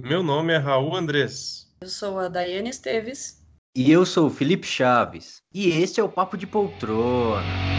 Meu nome é Raul Andrés. Eu sou a Daiane Esteves. E eu sou o Felipe Chaves. E este é o Papo de Poltrona.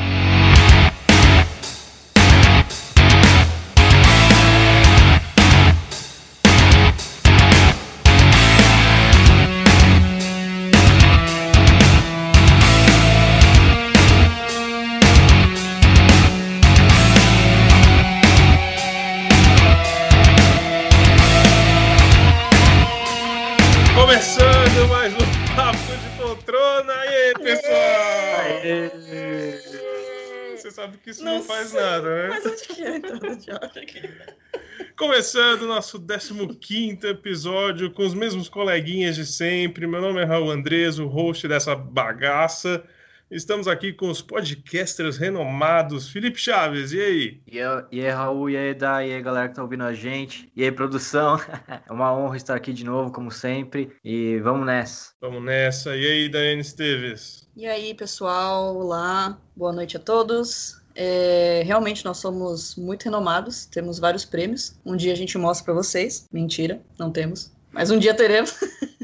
Começando o nosso 15 episódio com os mesmos coleguinhas de sempre. Meu nome é Raul Andrés, o host dessa bagaça. Estamos aqui com os podcasters renomados. Felipe Chaves, e aí? E aí, e aí, Raul, e aí, Dai, e aí, galera que tá ouvindo a gente. E aí, produção. É uma honra estar aqui de novo, como sempre. E vamos nessa. Vamos nessa. E aí, Daiane Esteves? E aí, pessoal, olá, boa noite a todos. É, realmente nós somos muito renomados, temos vários prêmios. Um dia a gente mostra pra vocês. Mentira, não temos. Mas um dia teremos.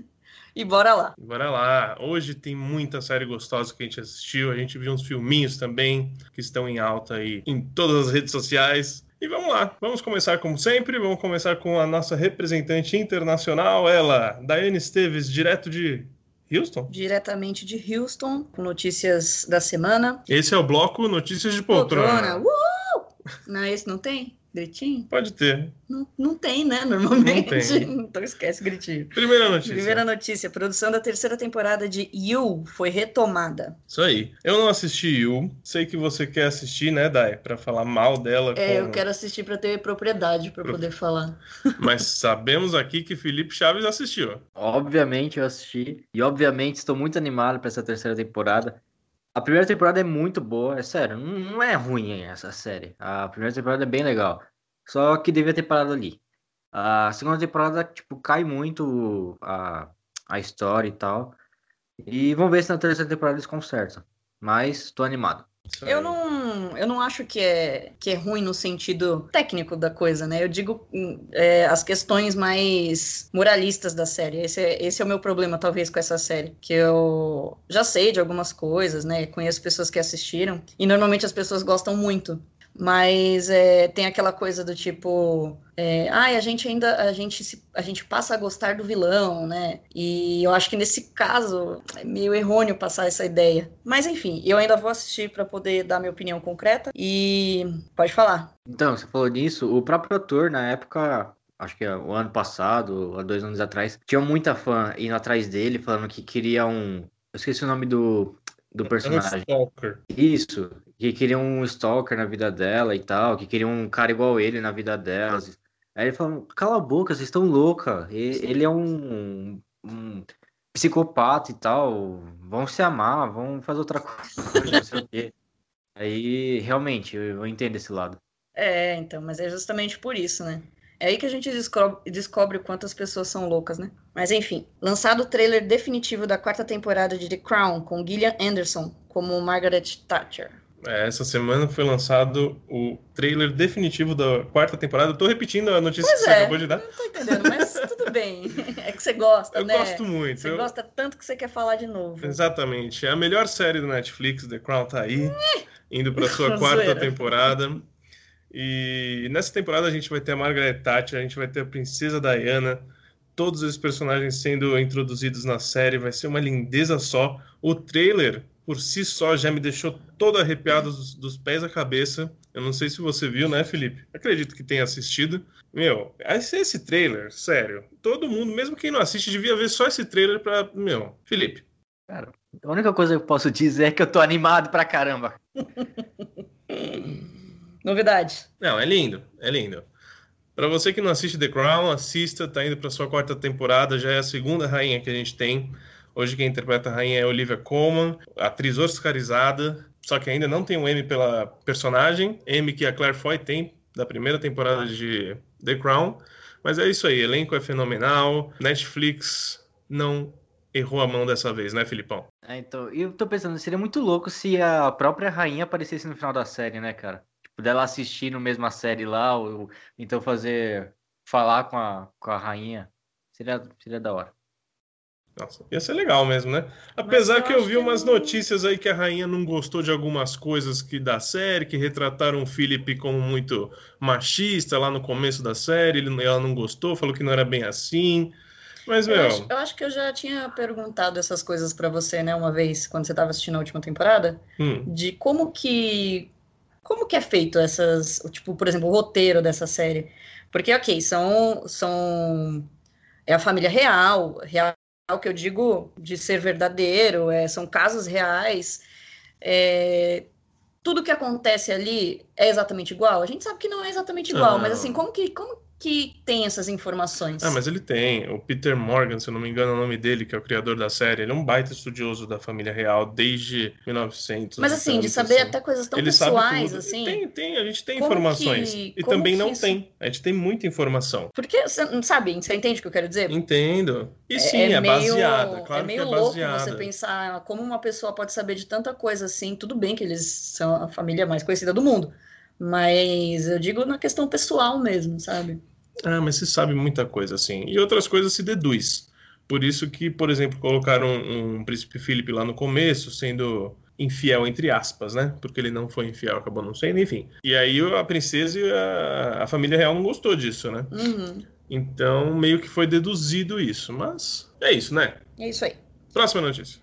e bora lá. Bora lá. Hoje tem muita série gostosa que a gente assistiu. A gente viu uns filminhos também que estão em alta aí em todas as redes sociais. E vamos lá. Vamos começar como sempre. Vamos começar com a nossa representante internacional, ela, Daiane Esteves, direto de Houston. Diretamente de Houston, com notícias da semana. Esse é o bloco Notícias de Poltrona. Uhul! Não, esse não tem? Gritinho? Pode ter. Não, não tem, né? Normalmente. Não tem. Então esquece gritinho. Primeira notícia. Primeira notícia: produção da terceira temporada de You foi retomada. Isso aí. Eu não assisti You. Sei que você quer assistir, né, Dai? Pra falar mal dela. É, com- eu quero assistir pra ter propriedade pra poder falar. Mas sabemos aqui que Felipe Chaves assistiu. Obviamente eu assisti. E obviamente estou muito animado para essa terceira temporada. A primeira temporada é muito boa, é sério. Não, não é ruim essa série. A primeira temporada é bem legal. Só que devia ter parado ali. A segunda temporada, tipo, cai muito a, a história e tal. E vamos ver se na terceira temporada eles consertam. Mas tô animado. Eu não, eu não acho que é, que é ruim no sentido técnico da coisa, né? Eu digo hum, é, as questões mais moralistas da série. Esse é, esse é o meu problema, talvez, com essa série. Que eu já sei de algumas coisas, né? Conheço pessoas que assistiram. E normalmente as pessoas gostam muito. Mas é, tem aquela coisa do tipo, é, ai, a gente ainda, a gente, se, a gente passa a gostar do vilão, né? E eu acho que nesse caso é meio errôneo passar essa ideia. Mas enfim, eu ainda vou assistir para poder dar minha opinião concreta e pode falar. Então, você falou nisso, o próprio ator, na época, acho que é o ano passado, há dois anos atrás, tinha muita fã indo atrás dele, falando que queria um. Eu esqueci o nome do, do personagem. stalker. Isso, que queria um stalker na vida dela e tal, que queria um cara igual ele na vida delas. Aí ele falou, cala a boca, vocês estão louca. Ele é um, um psicopata e tal. Vão se amar, vão fazer outra coisa, não sei o quê. Aí, realmente, eu, eu entendo esse lado. É, então, mas é justamente por isso, né? É aí que a gente descobre, descobre quantas pessoas são loucas, né? Mas enfim, lançado o trailer definitivo da quarta temporada de The Crown, com Gillian Anderson como Margaret Thatcher. É, essa semana foi lançado o trailer definitivo da quarta temporada. Eu tô repetindo a notícia Pois que você é. acabou de dar. Não tô entendendo, mas tudo bem. É que você gosta, Eu né? gosto muito. Você eu- gosta tanto que você quer falar de novo. Exatamente. É a melhor série do Netflix, The Crown tá aí, indo pra sua quarta temporada. E nessa temporada a gente vai ter a Margaret Thatcher, a gente vai ter a Princesa Diana, todos esses personagens sendo introduzidos na série, vai ser uma lindeza só. O trailer, por si só, já me deixou todo arrepiado dos, dos pés à cabeça. Eu não sei se você viu, né, Felipe? Acredito que tenha assistido. Meu, esse, esse trailer, sério, todo mundo, mesmo quem não assiste, devia ver só esse trailer pra. Meu, Felipe. Cara, a única coisa que eu posso dizer é que eu tô animado pra caramba. Novidade. Não, é lindo, é lindo. Pra você que não assiste The Crown, assista, tá indo pra sua quarta temporada, já é a segunda rainha que a gente tem. Hoje quem interpreta a rainha é Olivia Colman, atriz oscarizada, só que ainda não tem um M pela personagem, M que a Claire Foy tem da primeira temporada de The Crown. Mas é isso aí, elenco é fenomenal, Netflix não errou a mão dessa vez, né, Filipão? É, então, eu tô pensando, seria muito louco se a própria rainha aparecesse no final da série, né, cara? Tipo, dela assistir no mesma série lá, ou então fazer. falar com a, com a rainha. Seria, seria da hora. Nossa, ia ser legal mesmo, né? Apesar eu que eu vi que umas notícias aí que a rainha não gostou de algumas coisas que da série, que retrataram o Philip como muito machista lá no começo da série, ele- ela não gostou, falou que não era bem assim. Mas, Eu meu, acho, eu acho que eu já tinha perguntado essas coisas pra você, né, uma vez, quando você tava assistindo a última temporada, hum, de como que como que é feito essas, tipo, por exemplo, o roteiro dessa série. Porque, ok, são, são é a família real, real que eu digo de ser verdadeiro, é, são casos reais. é, tudo que acontece ali é exatamente igual? A gente sabe que não é exatamente igual, mas assim, como que, como que tem essas informações? Ah, mas ele tem. O Peter Morgan, se eu não me engano, é o nome dele, que é o criador da série. Ele é um baita estudioso da família real desde 1900. Mas assim, de saber assim. até coisas tão Ele pessoais, assim. Tem, tem, a gente tem Como informações. que- e também não isso- tem. A gente tem muita informação. Porque, sabe, você entende o que eu quero dizer? Entendo. E sim, é, meio, baseada. Claro é meio é louco você pensar como uma pessoa pode saber de tanta coisa assim. Tudo bem que eles são a família mais conhecida do mundo, mas eu digo na questão pessoal mesmo, sabe? Ah, mas se sabe muita coisa, assim. E outras coisas se deduz. Por isso que, por exemplo, colocaram um, um príncipe Felipe lá no começo, sendo infiel, entre aspas, né? Porque ele não foi infiel, acabou não sendo, enfim. E aí a princesa e a, a família real não gostou disso, né? Uhum, Então, meio que foi deduzido isso. Mas é isso, né? é isso aí. Próxima notícia.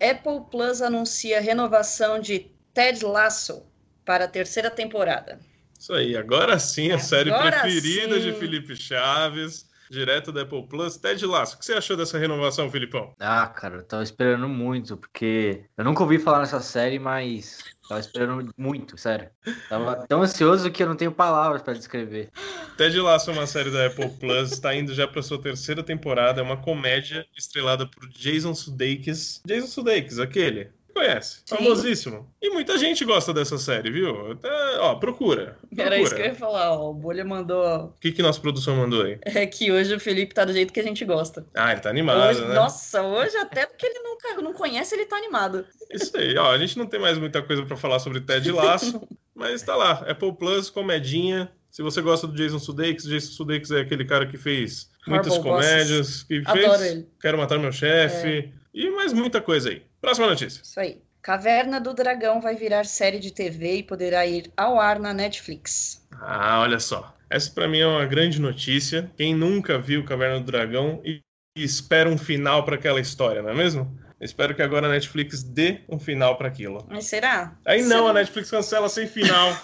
Apple Plus anuncia renovação de Ted Lasso para a terceira temporada. Isso aí, agora sim, a série Agora preferida sim. de Felipe Chaves, direto da Apple Plus. Ted Lasso, o que você achou dessa renovação, Filipão? Ah, cara, eu tava esperando muito, porque eu nunca ouvi falar nessa série, mas tava esperando muito, sério. Tava tão ansioso que eu não tenho palavras pra descrever. Ted Lasso é uma série da Apple Plus, está indo já para sua terceira temporada. É uma comédia estrelada por Jason Sudeikis. Jason Sudeikis, aquele. Conhece? Sim. Famosíssimo. E muita gente gosta dessa série, viu? Até, ó, procura. Era isso que eu procura. ia falar, ó. O Bolha mandou O que, que nossa produção mandou aí? é que hoje o Felipe tá do jeito que a gente gosta. Ah, ele tá animado, Hoje- né? Nossa, hoje até porque ele nunca não conhece, ele tá animado. Isso aí, ó. A gente não tem mais muita coisa pra falar sobre Ted Lasso, mas tá lá. Apple Plus, comedinha. Se você gosta do Jason Sudeikis, Jason Sudeikis é aquele cara que fez muitas Horrible Bosses. comédias, que Adoro fez ele. É. Quero Matar Meu Chefe e mais muita coisa aí. Próxima notícia. Isso aí. Caverna do Dragão vai virar série de TV e poderá ir ao ar na Netflix. Ah, olha só. Essa pra mim é uma grande notícia. Quem nunca viu Caverna do Dragão e espera um final pra aquela história, não é mesmo? Espero que agora a Netflix dê um final pra aquilo. Mas será? Aí não, Será? a Netflix cancela sem final.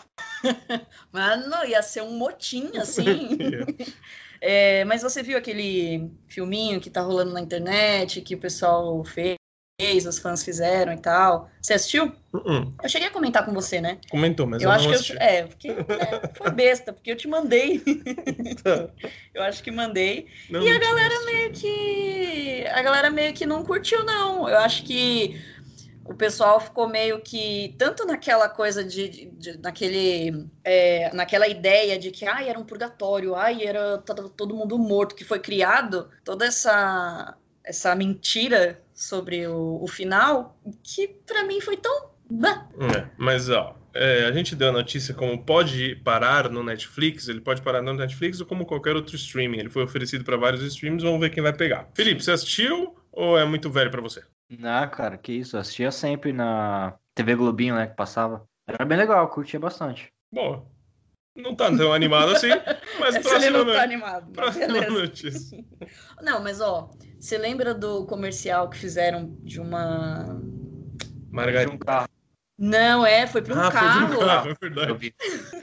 Mano, ia ser um motim, assim. É, mas você viu aquele filminho que tá rolando na internet, que o pessoal fez, os fãs fizeram e tal? Você assistiu? Uh-uh. Eu cheguei a comentar com você, né? Comentou, mas eu, eu, acho não que assisti. eu. É, porque né, foi besta, porque eu te mandei. eu acho que mandei. Não, E a galera assistido. meio que. A galera meio que não curtiu, não. Eu acho que o pessoal ficou meio que. Tanto naquela coisa de. de- de- naquele. é, naquela ideia de que ai, era um purgatório, ai, era todo, todo mundo morto, que foi criado, toda essa. essa mentira sobre o, o final, que pra mim foi tão. É, mas ó, é, a gente deu a notícia como pode parar no Netflix, ele pode parar no Netflix ou como qualquer outro streaming. Ele foi oferecido para vários streams, vamos ver quem vai pegar. Felipe, você assistiu ou é muito velho para você? Ah, cara, que isso. Eu assistia sempre na TV Globinho, né, que passava. Era bem legal, curtia bastante. Bom, não tá tão animado assim, mas esse ele próxima, não no... tá animado. mas próxima beleza. notícia. Não, mas ó, você lembra do comercial que fizeram de uma. Margarida. um carro. Não, é, foi para um Ah, carro. foi de um carro, é Eu verdade. vi,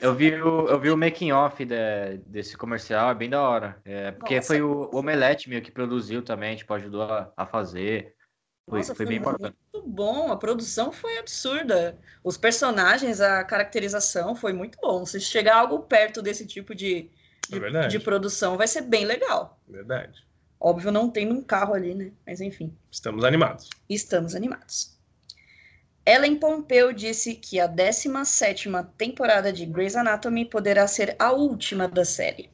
eu vi o, eu vi o making off de- desse comercial, é bem da hora. É, porque Nossa. foi o, o Omelete meio que produziu também, tipo, ajudou a, a fazer. Foi, Nossa, foi bem bacana. muito bom. A produção foi absurda. Os personagens, a caracterização foi muito bom. Se chegar algo perto desse tipo de, É de, verdade. de produção, vai ser bem legal. Verdade. Óbvio, não tem um carro ali, né? Mas enfim, Estamos animados. estamos animados. Ellen Pompeu disse que a 17ª temporada de Grey's Anatomy poderá ser a última da série.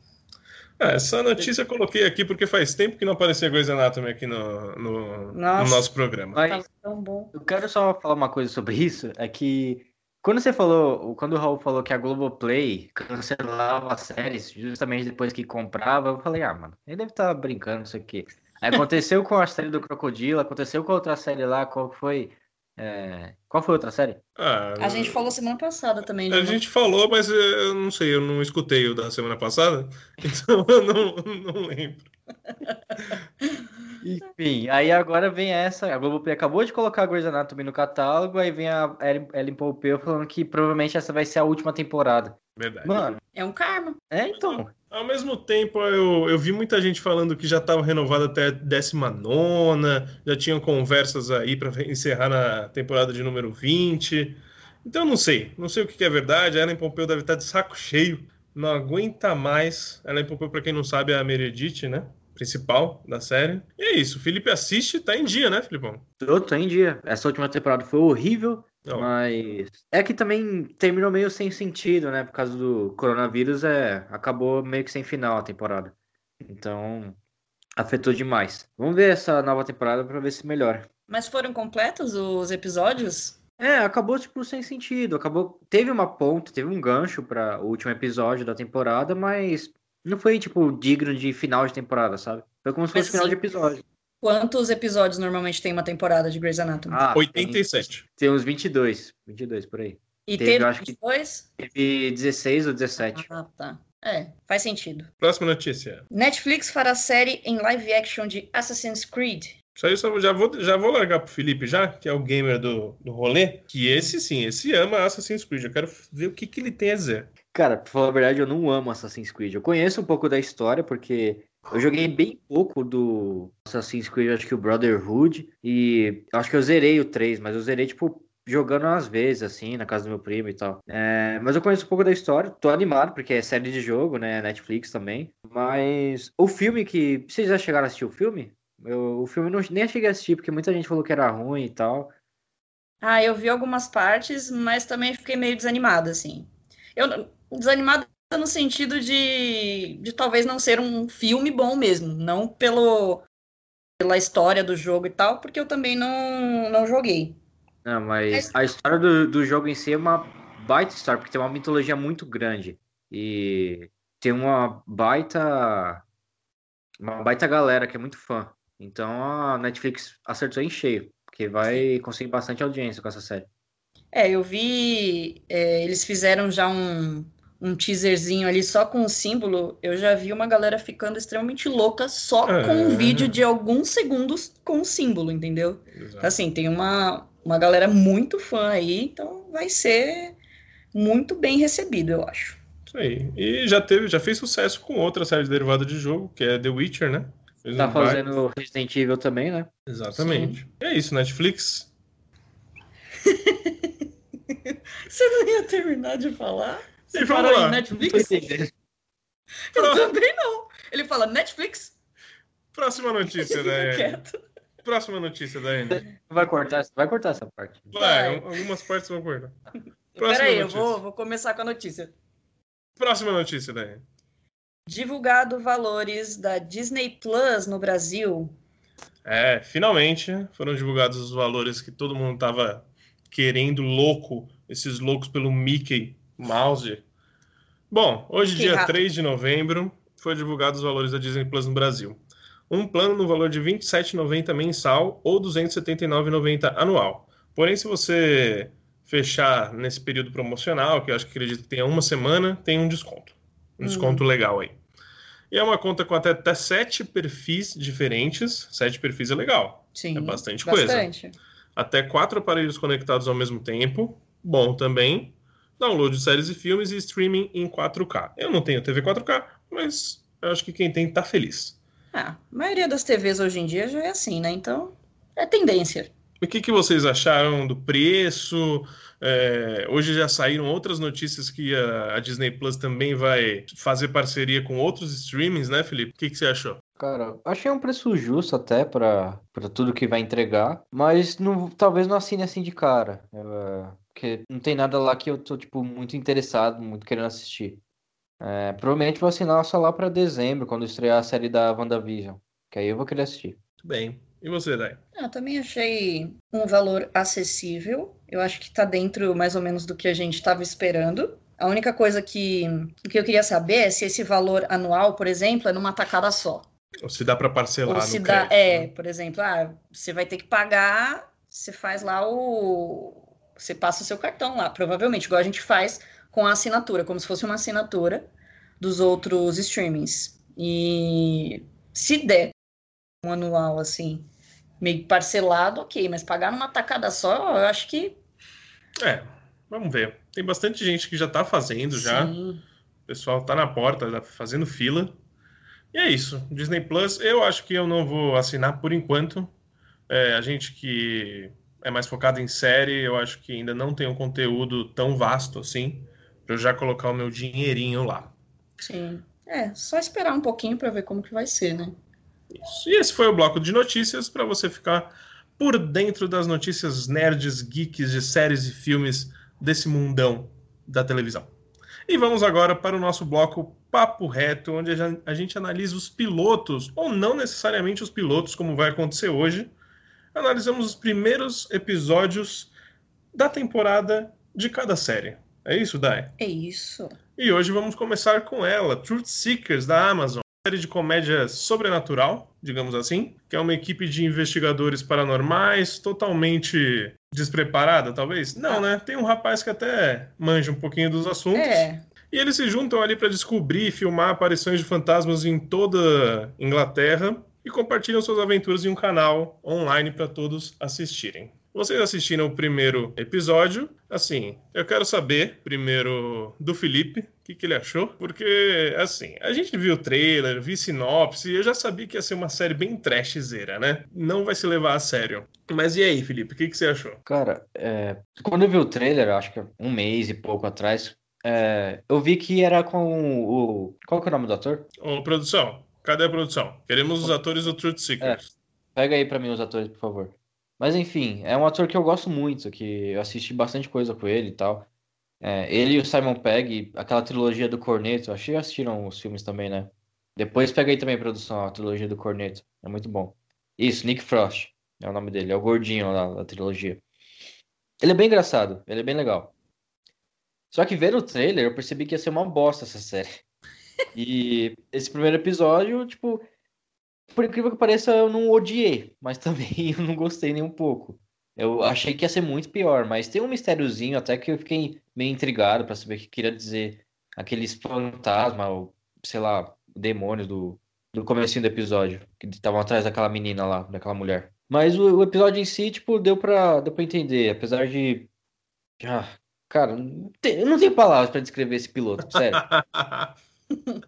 Ah, essa notícia eu coloquei aqui porque faz tempo que não aparecia Grey's Anatomy aqui no, no, no Nossa. nosso programa. Mas bom. eu quero só falar uma coisa sobre isso, é que Quando você falou, quando o Raul falou que a Globoplay cancelava as séries justamente depois que comprava, eu falei, ah, mano, ele deve estar tá brincando, isso aqui. Aí aconteceu com a série do Crocodilo, aconteceu com a outra série lá, qual foi? É... Qual foi a outra série? Ah, a gente falou semana passada também. A gente falou, mas eu não sei, eu não escutei o da semana passada, então eu não, não lembro. Enfim, aí agora vem essa. A Globoplay acabou de colocar a Grey's Anatomy no catálogo, aí vem a Ellen Pompeo falando que provavelmente essa vai ser a última temporada. Verdade. Mano. É um karma. É, então. Ao mesmo tempo, eu, eu vi muita gente falando que já estava renovado até a 19, já tinham conversas aí para encerrar na temporada de número 20. Então, não sei. Não sei o que é verdade. A Ellen Pompeu deve estar de saco cheio. Não aguenta mais. Ellen Pompeu, para quem não sabe, é a Meredith, né? principal da série. E é isso. O Felipe assiste, tá em dia, né, Filipão? Eu tô em dia. Essa última temporada foi horrível, Não. mas é que também terminou meio sem sentido, né? Por causa do coronavírus, é acabou meio que sem final a temporada. Então, afetou demais. Vamos ver essa nova temporada para ver se melhora. Mas foram completos os episódios? É, acabou tipo sem sentido. Acabou, teve uma ponta, teve um gancho para o último episódio da temporada, mas não foi, tipo, digno de final de temporada, sabe? Foi como se fosse final de episódio. Quantos episódios normalmente tem uma temporada de Grey's Anatomy? Ah, 87. Tem, tem uns 22. 22 por aí. E teve, teve acho 22? Que teve 16 ou 17. Ah, tá. É, faz sentido. Próxima notícia. Netflix fará série em live action de Assassin's Creed. Isso aí eu já vou, já vou largar pro Felipe já, que é o gamer do, do rolê, que esse sim, esse ama Assassin's Creed. Eu quero ver o que, que ele tem a dizer. Cara, pra falar a verdade, eu não amo Assassin's Creed. Eu conheço um pouco da história, porque eu joguei bem pouco do Assassin's Creed, acho que o Brotherhood, e acho que eu zerei o 3, mas eu zerei, tipo, jogando às vezes, assim, na casa do meu primo e tal. É, mas eu conheço um pouco da história, tô animado, porque é série de jogo, né, Netflix também. Mas o filme que... Vocês já chegaram a assistir o filme? Eu, o filme não, nem cheguei a assistir, porque muita gente falou que era ruim e tal. Ah, eu vi algumas partes, mas também fiquei meio desanimada, assim. Eu, desanimada no sentido de, de talvez não ser um filme bom mesmo, não pelo pela história do jogo e tal, porque eu também não, não joguei. Não, mas a história do, do jogo em si é uma baita história, porque tem uma mitologia muito grande. E tem uma baita. Uma baita galera que é muito fã. Então a Netflix acertou em cheio, porque vai conseguir bastante audiência com essa série. É, eu vi. É, eles fizeram já um, um teaserzinho ali só com o símbolo, eu já vi uma galera ficando extremamente louca só é. com um vídeo de alguns segundos com o símbolo, entendeu? Exato. Assim, tem uma, uma galera muito fã aí, então vai ser muito bem recebido, eu acho. Isso aí. E já teve, já fez sucesso com outra série derivada de jogo, que é The Witcher, né? Fez tá um fazendo Resident Evil também, né? Exatamente. Sim. É isso, Netflix. Você não ia terminar de falar? Você parou lá. em Netflix? Eu também não. Ele fala Netflix. Próxima notícia da Próxima notícia da Anne. Vai cortar, vai cortar essa parte. Vai, vai. algumas partes vão cortar. Peraí, eu vou, vou começar com a notícia. Próxima notícia da Anne. Divulgado valores da Disney Plus no Brasil. É, finalmente foram divulgados os valores que todo mundo tava querendo louco, esses loucos pelo Mickey Mouse. Bom, hoje, que dia rápido. 3 de novembro, foi divulgados os valores da Disney Plus no Brasil. Um plano no valor de R$ 27,90 mensal ou R$ 279,90 anual. Porém, se você fechar nesse período promocional, que eu acho que acredito que tenha uma semana, tem um desconto. Um hum. desconto legal aí. E é uma conta com até, até sete perfis diferentes. Sete perfis é legal. Sim. É bastante, bastante. coisa. Até quatro aparelhos conectados ao mesmo tempo. Bom também download de séries e filmes e streaming em 4K. Eu não tenho TV 4K, mas eu acho que quem tem tá feliz. Ah, a maioria das TVs hoje em dia já é assim, né? Então, é tendência. O que, que vocês acharam do preço? É, hoje já saíram outras notícias que a, a, Disney Plus também vai fazer parceria com outros streamings, né, Felipe? O que, que você achou? Cara, achei um preço justo até para tudo que vai entregar, mas não, talvez não assine assim de cara. É, porque não tem nada lá que eu tô, tipo, muito interessado, muito querendo assistir. É, provavelmente vou assinar só lá para dezembro, quando estrear a série da WandaVision. Que aí eu vou querer assistir. Muito bem. E você, Dai? Ah, eu também achei um valor acessível. Eu acho que está dentro mais ou menos do que a gente estava esperando. A única coisa que, que eu queria saber é se esse valor anual, por exemplo, é numa tacada só. Ou se dá para parcelar Ou se dá, crédito, é, né? por exemplo, ah, você vai ter que pagar, você faz lá o. Você passa o seu cartão lá, provavelmente, igual a gente faz com a assinatura, como se fosse uma assinatura dos outros streamings. E se der um anual assim, meio parcelado, ok, mas pagar numa tacada só, eu acho que. É, vamos ver. Tem bastante gente que já tá fazendo já. Sim. O pessoal tá na porta, tá fazendo fila. E é isso. Disney Plus, eu acho que eu não vou assinar por enquanto. É, a gente que é mais focado em série, eu acho que ainda não tem um conteúdo tão vasto assim, para eu já colocar o meu dinheirinho lá. Sim. É, só esperar um pouquinho para ver como que vai ser, né? Isso. E esse foi o bloco de notícias para você ficar por dentro das notícias nerds, geeks de séries e filmes desse mundão da televisão. E vamos agora para o nosso bloco Papo Reto, onde a gen- a gente analisa os pilotos, ou não necessariamente os pilotos, como vai acontecer hoje. Analisamos os primeiros episódios da temporada de cada série. É isso, Dai? É isso. E hoje vamos começar com ela, Truth Seekers, da Amazon. Série de comédia sobrenatural, digamos assim, que é uma equipe de investigadores paranormais totalmente despreparada, talvez? Não, Ah. né? Tem um rapaz que até manja um pouquinho dos assuntos. É, E eles se juntam ali para descobrir e filmar aparições de fantasmas em toda Inglaterra e compartilham suas aventuras em um canal online para todos assistirem. Vocês assistiram o primeiro episódio? Assim, eu quero saber primeiro do Felipe, o que, que ele achou, porque assim, a gente viu o trailer, vi sinopse, e eu já sabia que ia ser uma série bem trashzeira, né? Não vai se levar a sério. Mas e aí, Felipe, o que, que você achou? Cara, é, quando eu vi o trailer, acho que um mês e pouco atrás, é, eu vi que era com o. Qual que é o nome do ator? Ô, produção, cadê a produção? Queremos os atores do Truth Seekers. Pega aí pra mim os atores, por favor. Mas enfim, é um ator que eu gosto muito, que eu assisti bastante coisa com ele e tal. É, ele e o Simon Pegg, aquela trilogia do Corneto, acho que já assistiram os filmes também, né? Depois pega aí também, produção, a trilogia do Corneto. É muito bom. Isso, Nick Frost é o nome dele, é o gordinho lá da trilogia. Ele é bem engraçado, ele é bem legal. Só que vendo o trailer, eu percebi que ia ser uma bosta essa série. E esse primeiro episódio, tipo, por incrível que pareça, eu não odiei, mas também eu não gostei nem um pouco. Eu achei que ia ser muito pior, mas tem um mistériozinho até que eu fiquei meio intrigado pra saber o que queria dizer aqueles fantasmas, ou sei lá, demônios do, do comecinho do episódio, que estavam atrás daquela menina lá, daquela mulher. Mas o, o episódio em si, tipo, deu pra, deu pra entender, apesar de. Ah, cara, não tem- eu não tenho palavras pra descrever esse piloto, sério.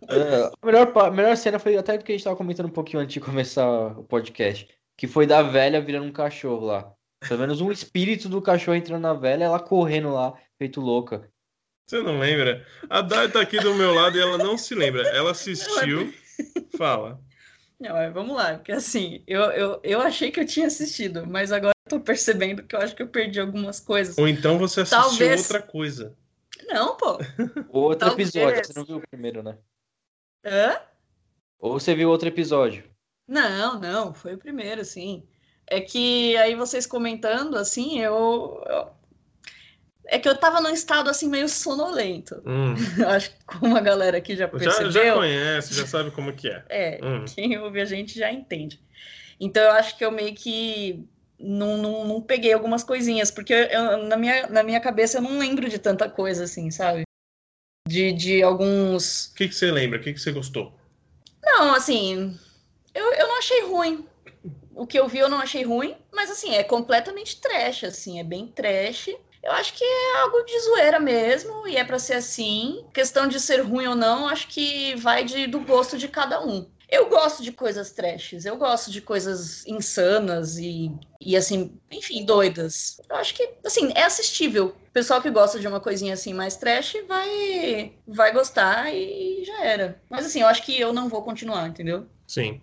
É, a melhor, a melhor cena foi até que a gente tava comentando um pouquinho antes de começar o podcast, que foi da velha virando um cachorro lá. Pelo menos um espírito do cachorro entrando na velha, ela correndo lá, feito louca. Você não lembra? A Dai tá aqui do meu lado e ela não se lembra. Ela assistiu. Fala. Não, vamos lá, porque assim, eu, eu, eu achei que eu tinha assistido, mas agora eu tô percebendo que eu acho que eu perdi algumas coisas. Ou então você assistiu Talvez- outra coisa. Não, pô. Outro Talvez. episódio, você não viu o primeiro, né? Hã? Ou você viu outro episódio. Não, não, foi o primeiro, sim. É que aí vocês comentando, assim, eu, eu- É que eu tava num estado, assim, meio sonolento. Hum. Acho que como a galera aqui já Já, percebeu. já conhece, já sabe como que é. É, Hum. quem ouve a gente já entende. Então eu acho que eu meio que não, não, não peguei algumas coisinhas, porque eu- na, minha, na minha cabeça eu não lembro de tanta coisa assim, sabe? De, de alguns. O que, que você lembra? O que, que você gostou? Não, assim, eu, eu não achei ruim. O que eu vi eu não achei ruim, mas assim, é completamente trash, assim, é bem trash. Eu acho que é algo de zoeira mesmo, e é pra ser assim. Questão de ser ruim ou não, acho que vai de, do gosto de cada um. Eu gosto de coisas trashes, eu gosto de coisas insanas e, e assim, enfim, doidas. Eu acho que, assim, é assistível. O pessoal que gosta de uma coisinha assim mais trash vai, vai gostar e já era. Mas assim, eu acho que eu não vou continuar, entendeu? Sim.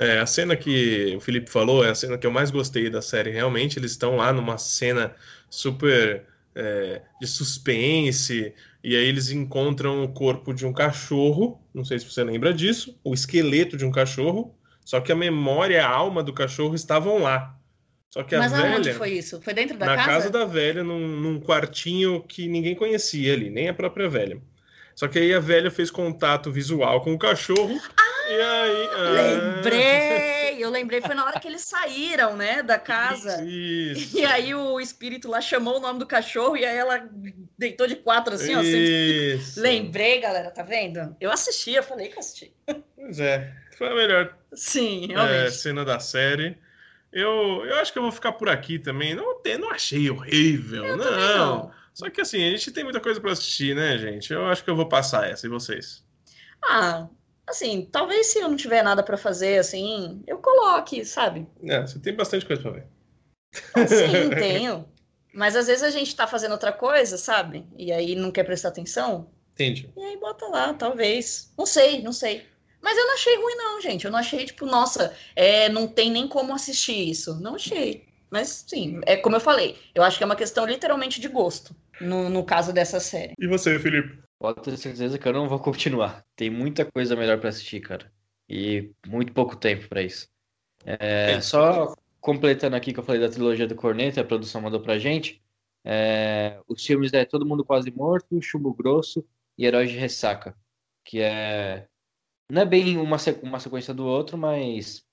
É, a cena que o Felipe falou é a cena que eu mais gostei da série. Realmente, eles estão lá numa cena super é, de suspense, e aí eles encontram o corpo de um cachorro. Não sei se você lembra disso, o esqueleto de um cachorro. Só que a memória e a alma do cachorro estavam lá. Só que a Mas velha. aonde foi isso? Foi dentro da na casa? casa da velha, num, num quartinho que ninguém conhecia ali, nem a própria velha. Só que aí a velha fez contato visual com o cachorro. e aí. ah, Lembrei! Eu lembrei, foi na hora que eles saíram, né, da casa. Isso. E aí o espírito lá chamou o nome do cachorro e aí ela deitou de quatro assim, ó. Isso. Lembrei, galera, tá vendo? Eu assisti, eu falei que assisti. Pois é. Foi a melhor Sim, é, cena da série. Eu, eu acho que eu vou ficar por aqui também. Não, não achei horrível, Eu não. Só que assim, a gente tem muita coisa pra assistir, né, gente? Eu acho que eu vou passar essa, e vocês? Ah, assim, talvez se eu não tiver nada pra fazer, assim, eu coloque, sabe? É, você tem bastante coisa pra ver. Sim, tenho. Mas às vezes a gente tá fazendo outra coisa, sabe? E aí não quer prestar atenção. Entendi. E aí bota lá, talvez. Não sei, não sei. Mas eu não achei ruim, não, gente. Eu não achei, tipo, nossa, é, não tem nem como assistir isso. Não achei. Mas sim, é como eu falei, eu acho que é uma questão literalmente de gosto, no, no caso dessa série. E você, Felipe? Pode ter certeza que eu não vou continuar. Tem muita coisa melhor pra assistir, cara. E muito pouco tempo pra isso. É, só completando aqui que eu falei da trilogia do Corneta, a produção mandou pra gente. é, os filmes é Todo Mundo Quase Morto, Chumbo Grosso e Heróis de Ressaca. Que é. Não é bem uma, sequ- uma sequência do outro, mas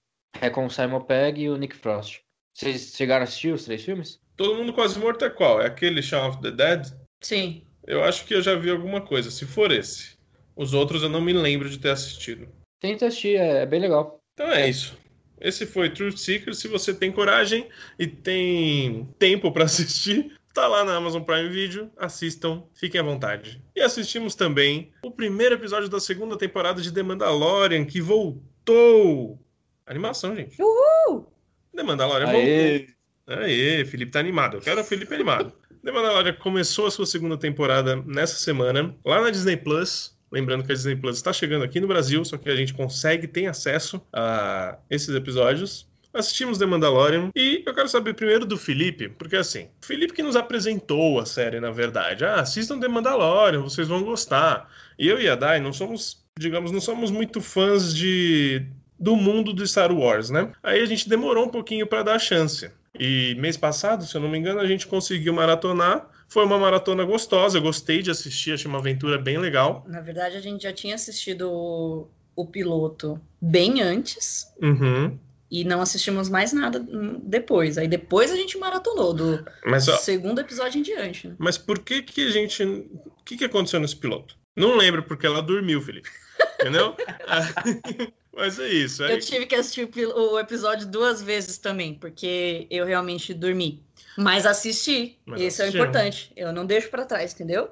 é com o Simon Pegg e o Nick Frost. Vocês chegaram a assistir os três filmes? Todo mundo quase morto é qual? É aquele Shaun of the Dead? Sim. Eu acho que eu já vi alguma coisa, se for esse. Os outros eu não me lembro de ter assistido. Tenta assistir, é, é bem legal. Então é isso. Esse foi Truth Seeker. Se você tem coragem e tem tempo pra assistir, tá lá na Amazon Prime Video. Assistam, fiquem à vontade. E assistimos também o primeiro episódio da segunda temporada de The Mandalorian, que voltou. Animação, gente. Uhul! The Mandalorian voltou. Aê! Aê, Felipe tá animado. Eu quero o Felipe animado. The Mandalorian começou a sua segunda temporada nessa semana, lá na Disney Plus. Lembrando que a Disney Plus está chegando aqui no Brasil, só que a gente consegue, tem acesso a esses episódios. Assistimos The Mandalorian e eu quero saber primeiro do Felipe, porque assim, Felipe que nos apresentou a série, na verdade. Ah, assistam The Mandalorian, vocês vão gostar. E eu e a Dai não somos, digamos, não somos muito fãs de do mundo do Star Wars, né? Aí a gente demorou um pouquinho para dar a chance. E mês passado, se eu não me engano, a gente conseguiu maratonar. Foi uma maratona gostosa, eu gostei de assistir, achei uma aventura bem legal. Na verdade, a gente já tinha assistido o, piloto bem antes Uhum. e não assistimos mais nada depois. Aí depois a gente maratonou, do Mas, ó, segundo episódio em diante. Né? mas por que que a gente... O que que aconteceu nesse piloto? Não lembro, porque ela dormiu, Felipe. Entendeu? mas é isso. Aí... Eu tive que assistir o episódio duas vezes também, porque eu realmente dormi. Mas assisti. Mas Isso é o assistiu. importante. Eu não deixo pra trás, entendeu?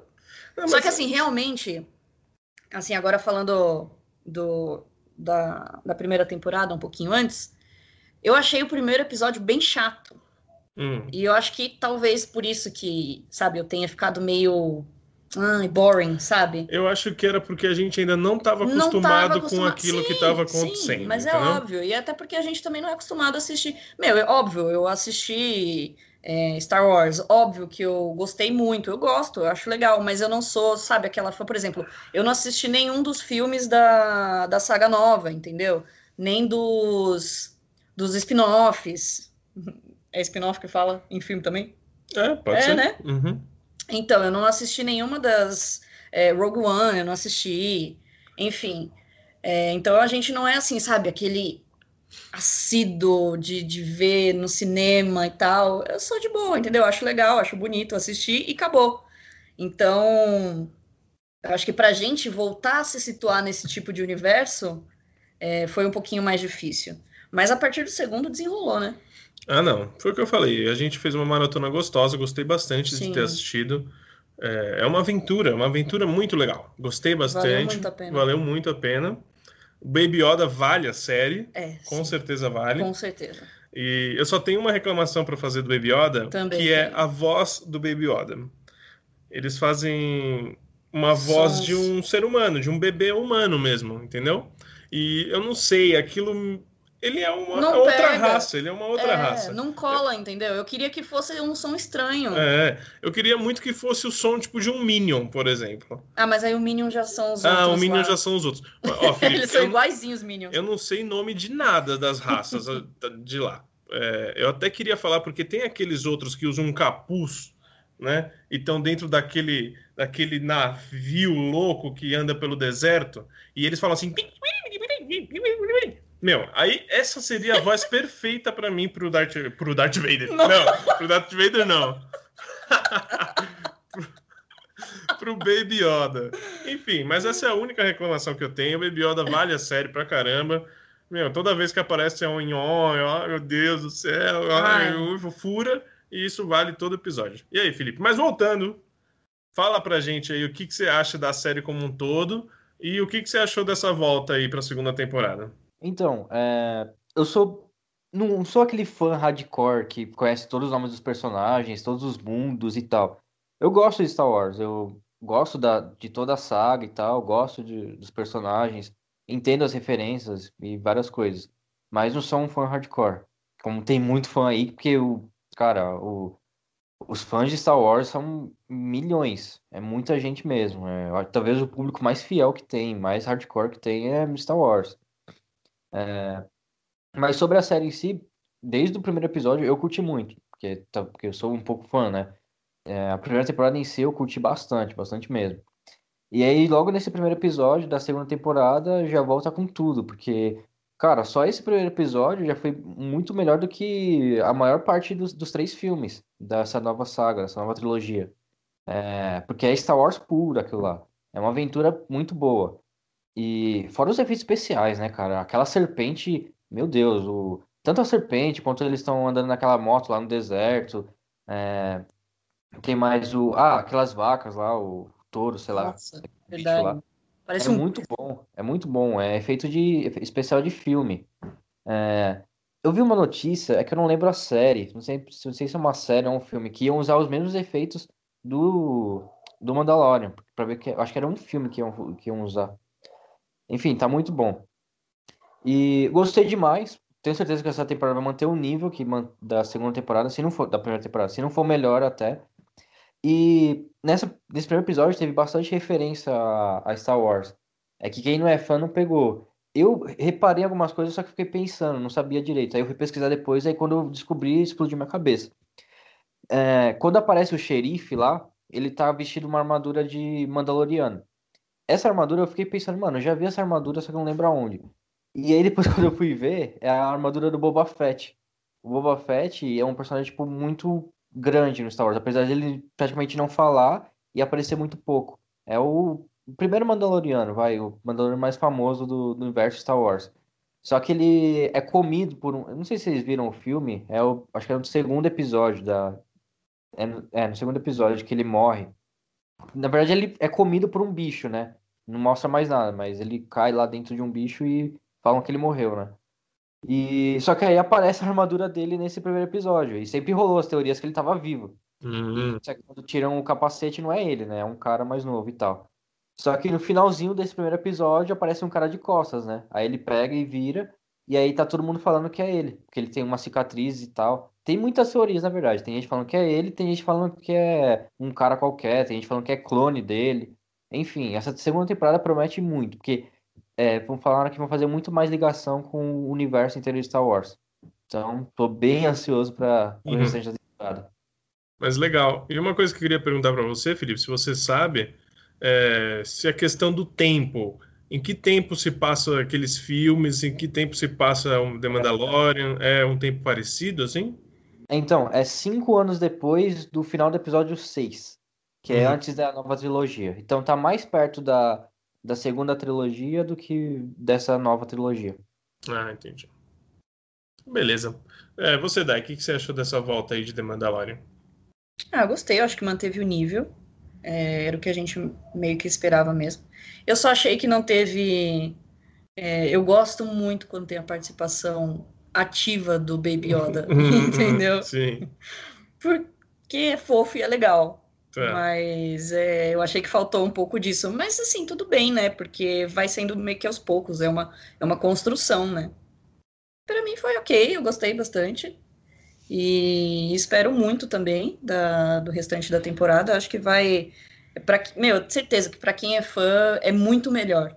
Não, Só que assim, realmente, assim, agora falando do, da, da primeira temporada, um pouquinho antes, eu achei o primeiro episódio bem chato. Hum. E eu acho que talvez por isso que, sabe, eu tenha ficado meio ai, boring, sabe? Eu acho que era porque a gente ainda não estava acostumado tava com aquilo que Sim, estava sim, acontecendo. mas é entendeu? óbvio. E até porque a gente também não é acostumado a assistir. Meu, é óbvio, eu assisti é, Star Wars. Óbvio que eu gostei muito. Eu gosto, eu acho legal. Mas eu não sou, sabe, aquela fã, por exemplo, eu não assisti nenhum dos filmes da, da saga nova, entendeu? Nem dos, dos spin-offs. É spin-off que fala em filme também? É, pode É, ser. né? Uhum. Então, eu não assisti nenhuma das. é, Rogue One, eu não assisti. Enfim. É, então a gente não é assim, sabe? Aquele assíduo de, de ver no cinema e tal. Eu sou de boa, entendeu? Acho legal, acho bonito assistir e acabou. Então, eu acho que pra gente voltar a se situar nesse tipo de universo é, foi um pouquinho mais difícil. Mas a partir do segundo desenrolou, né? Ah, não. Foi o que eu falei. A gente fez uma maratona gostosa, gostei bastante de Sim. ter assistido. É, é uma aventura, uma aventura muito legal. Gostei bastante. muito a pena. Valeu muito a pena. O Baby Yoda vale a série, É, com sim, certeza vale. com certeza. E eu só tenho uma reclamação para fazer do Baby Yoda, Também que é a voz do Baby Yoda. Eles fazem uma voz de um ser humano, de um bebê humano mesmo, entendeu? E eu não sei, aquilo ele é uma não outra pega. raça, ele é uma outra é, raça. Não cola, entendeu? Eu queria que fosse um som estranho. É, eu queria muito que fosse o som tipo de um Minion, por exemplo. Ah, mas aí o Minion já são os ah, outros. Ah, o Minion lá. já são os outros. Ó, Felipe, Eles são eu, iguaizinhos, Minions. Eu não sei nome de nada das raças de lá. É, eu até queria falar, porque tem aqueles outros que usam um capuz, né? E estão dentro daquele, daquele navio louco que anda pelo deserto, e eles falam assim. Meu, aí essa seria a voz perfeita para mim pro Darth, pro Darth Vader. Não, não pro Darth Vader não. pro, Baby Yoda. Enfim, mas essa é a única reclamação que eu tenho. O Baby Yoda vale a série pra caramba. Meu, toda vez que aparece é um nhon, ai meu Deus do céu, ai, fura, e isso vale todo episódio. E aí, Felipe? Mas voltando, fala pra gente aí o que, que você acha da série como um todo e o que, que você achou dessa volta aí pra segunda temporada. Então, é, eu sou. Não sou aquele fã hardcore que conhece todos os nomes dos personagens, todos os mundos e tal. Eu gosto de Star Wars, eu gosto da, de toda a saga e tal, gosto de, dos personagens, entendo as referências e várias coisas. Mas não sou um fã hardcore. Como tem muito fã aí, porque o. Cara, o, os fãs de Star Wars são milhões. É muita gente mesmo. É, talvez o público mais fiel que tem, mais hardcore que tem é Star Wars. É, mas sobre a série em si, desde o primeiro episódio eu curti muito, porque, tá, porque eu sou um pouco fã, né? É, a primeira temporada em si eu curti bastante, bastante mesmo. E aí, logo nesse primeiro episódio da segunda temporada, já volta com tudo, porque, cara, só esse primeiro episódio já foi muito melhor do que a maior parte dos, dos três filmes dessa nova saga, dessa nova trilogia. É, porque é Star Wars puro aquilo lá. É uma aventura muito boa. E fora os efeitos especiais, né, cara? Aquela serpente, meu Deus, o... tanto a serpente quanto eles estão andando naquela moto lá no deserto. É... Tem mais o. Ah, aquelas vacas lá, o touro, sei lá. Nossa, verdade. Lá. Parece é um... muito bom, é muito bom. É efeito de especial de filme. É... Eu vi uma notícia, é que eu não lembro a série, não sei, não sei se é uma série ou um filme, que iam usar os mesmos efeitos do, do Mandalorian, para ver que acho que era um filme que iam, que iam usar. Enfim, tá muito bom. E gostei demais. Tenho certeza que essa temporada vai manter o nível que da segunda temporada, se não for da primeira temporada, se não for melhor até. E nessa, nesse primeiro episódio teve bastante referência a, a Star Wars. É que quem não é fã não pegou. Eu reparei algumas coisas, só que fiquei pensando, não sabia direito. Aí eu fui pesquisar depois, aí quando eu descobri, explodiu minha cabeça. É, quando aparece o xerife lá, ele tá vestido uma armadura de Mandaloriano essa armadura eu fiquei pensando, mano, eu já vi essa armadura, só que eu não lembro aonde. E aí depois quando eu fui ver, é a armadura do Boba Fett. O Boba Fett é um personagem, tipo, muito grande no Star Wars, apesar de ele praticamente não falar e aparecer muito pouco. É o primeiro Mandaloriano, vai, o Mandaloriano mais famoso do, do universo Star Wars. Só que ele é comido por um. Eu não sei se vocês viram o filme, é o, acho que é no segundo episódio da. É, é no segundo episódio que ele morre. Na verdade, ele é comido por um bicho, né? Não mostra mais nada, mas ele cai lá dentro de um bicho e falam que ele morreu, né? E só que aí aparece a armadura dele nesse primeiro episódio. E sempre rolou as teorias que ele tava vivo. Uhum. Só que quando tiram o capacete, não é ele, né? É um cara mais novo e tal. Só que no finalzinho desse primeiro episódio aparece um cara de costas, né? Aí ele pega e vira. E aí tá todo mundo falando que é ele. Porque ele tem uma cicatriz e tal. Tem muitas teorias, na verdade. Tem gente falando que é ele, tem gente falando que é um cara qualquer, tem gente falando que é clone dele. Enfim, essa segunda temporada promete muito, porque é, vão falar que vão fazer muito mais ligação com o universo inteiro de Star Wars. Então, tô bem ansioso para o uhum. restante da temporada. Mas legal. E uma coisa que eu queria perguntar para você, Felipe, se você sabe, é, se a questão do tempo, em que tempo se passa aqueles filmes, em que tempo se passa o The Mandalorian, é um tempo parecido, assim? Então, é cinco anos depois do final do episódio 6, que é uhum. antes da nova trilogia. Então tá mais perto da, da segunda trilogia do que dessa nova trilogia. Ah, entendi. Beleza. É, você, Dai, o que, que você achou dessa volta aí de The Mandalorian? Ah, gostei, eu acho que manteve o nível. É, era o que a gente meio que esperava mesmo. Eu só achei que não teve. É, eu gosto muito quando tem a participação ativa do Baby Yoda, uhum, entendeu? Sim. Porque é fofo e é legal. É. Mas é, eu achei que faltou um pouco disso. Mas assim, tudo bem, né? Porque vai sendo meio que aos poucos, é uma, é uma construção, né? para mim foi ok, eu gostei bastante. E espero muito também da, do restante da temporada. Acho que vai. Pra, meu, certeza que para quem é fã é muito melhor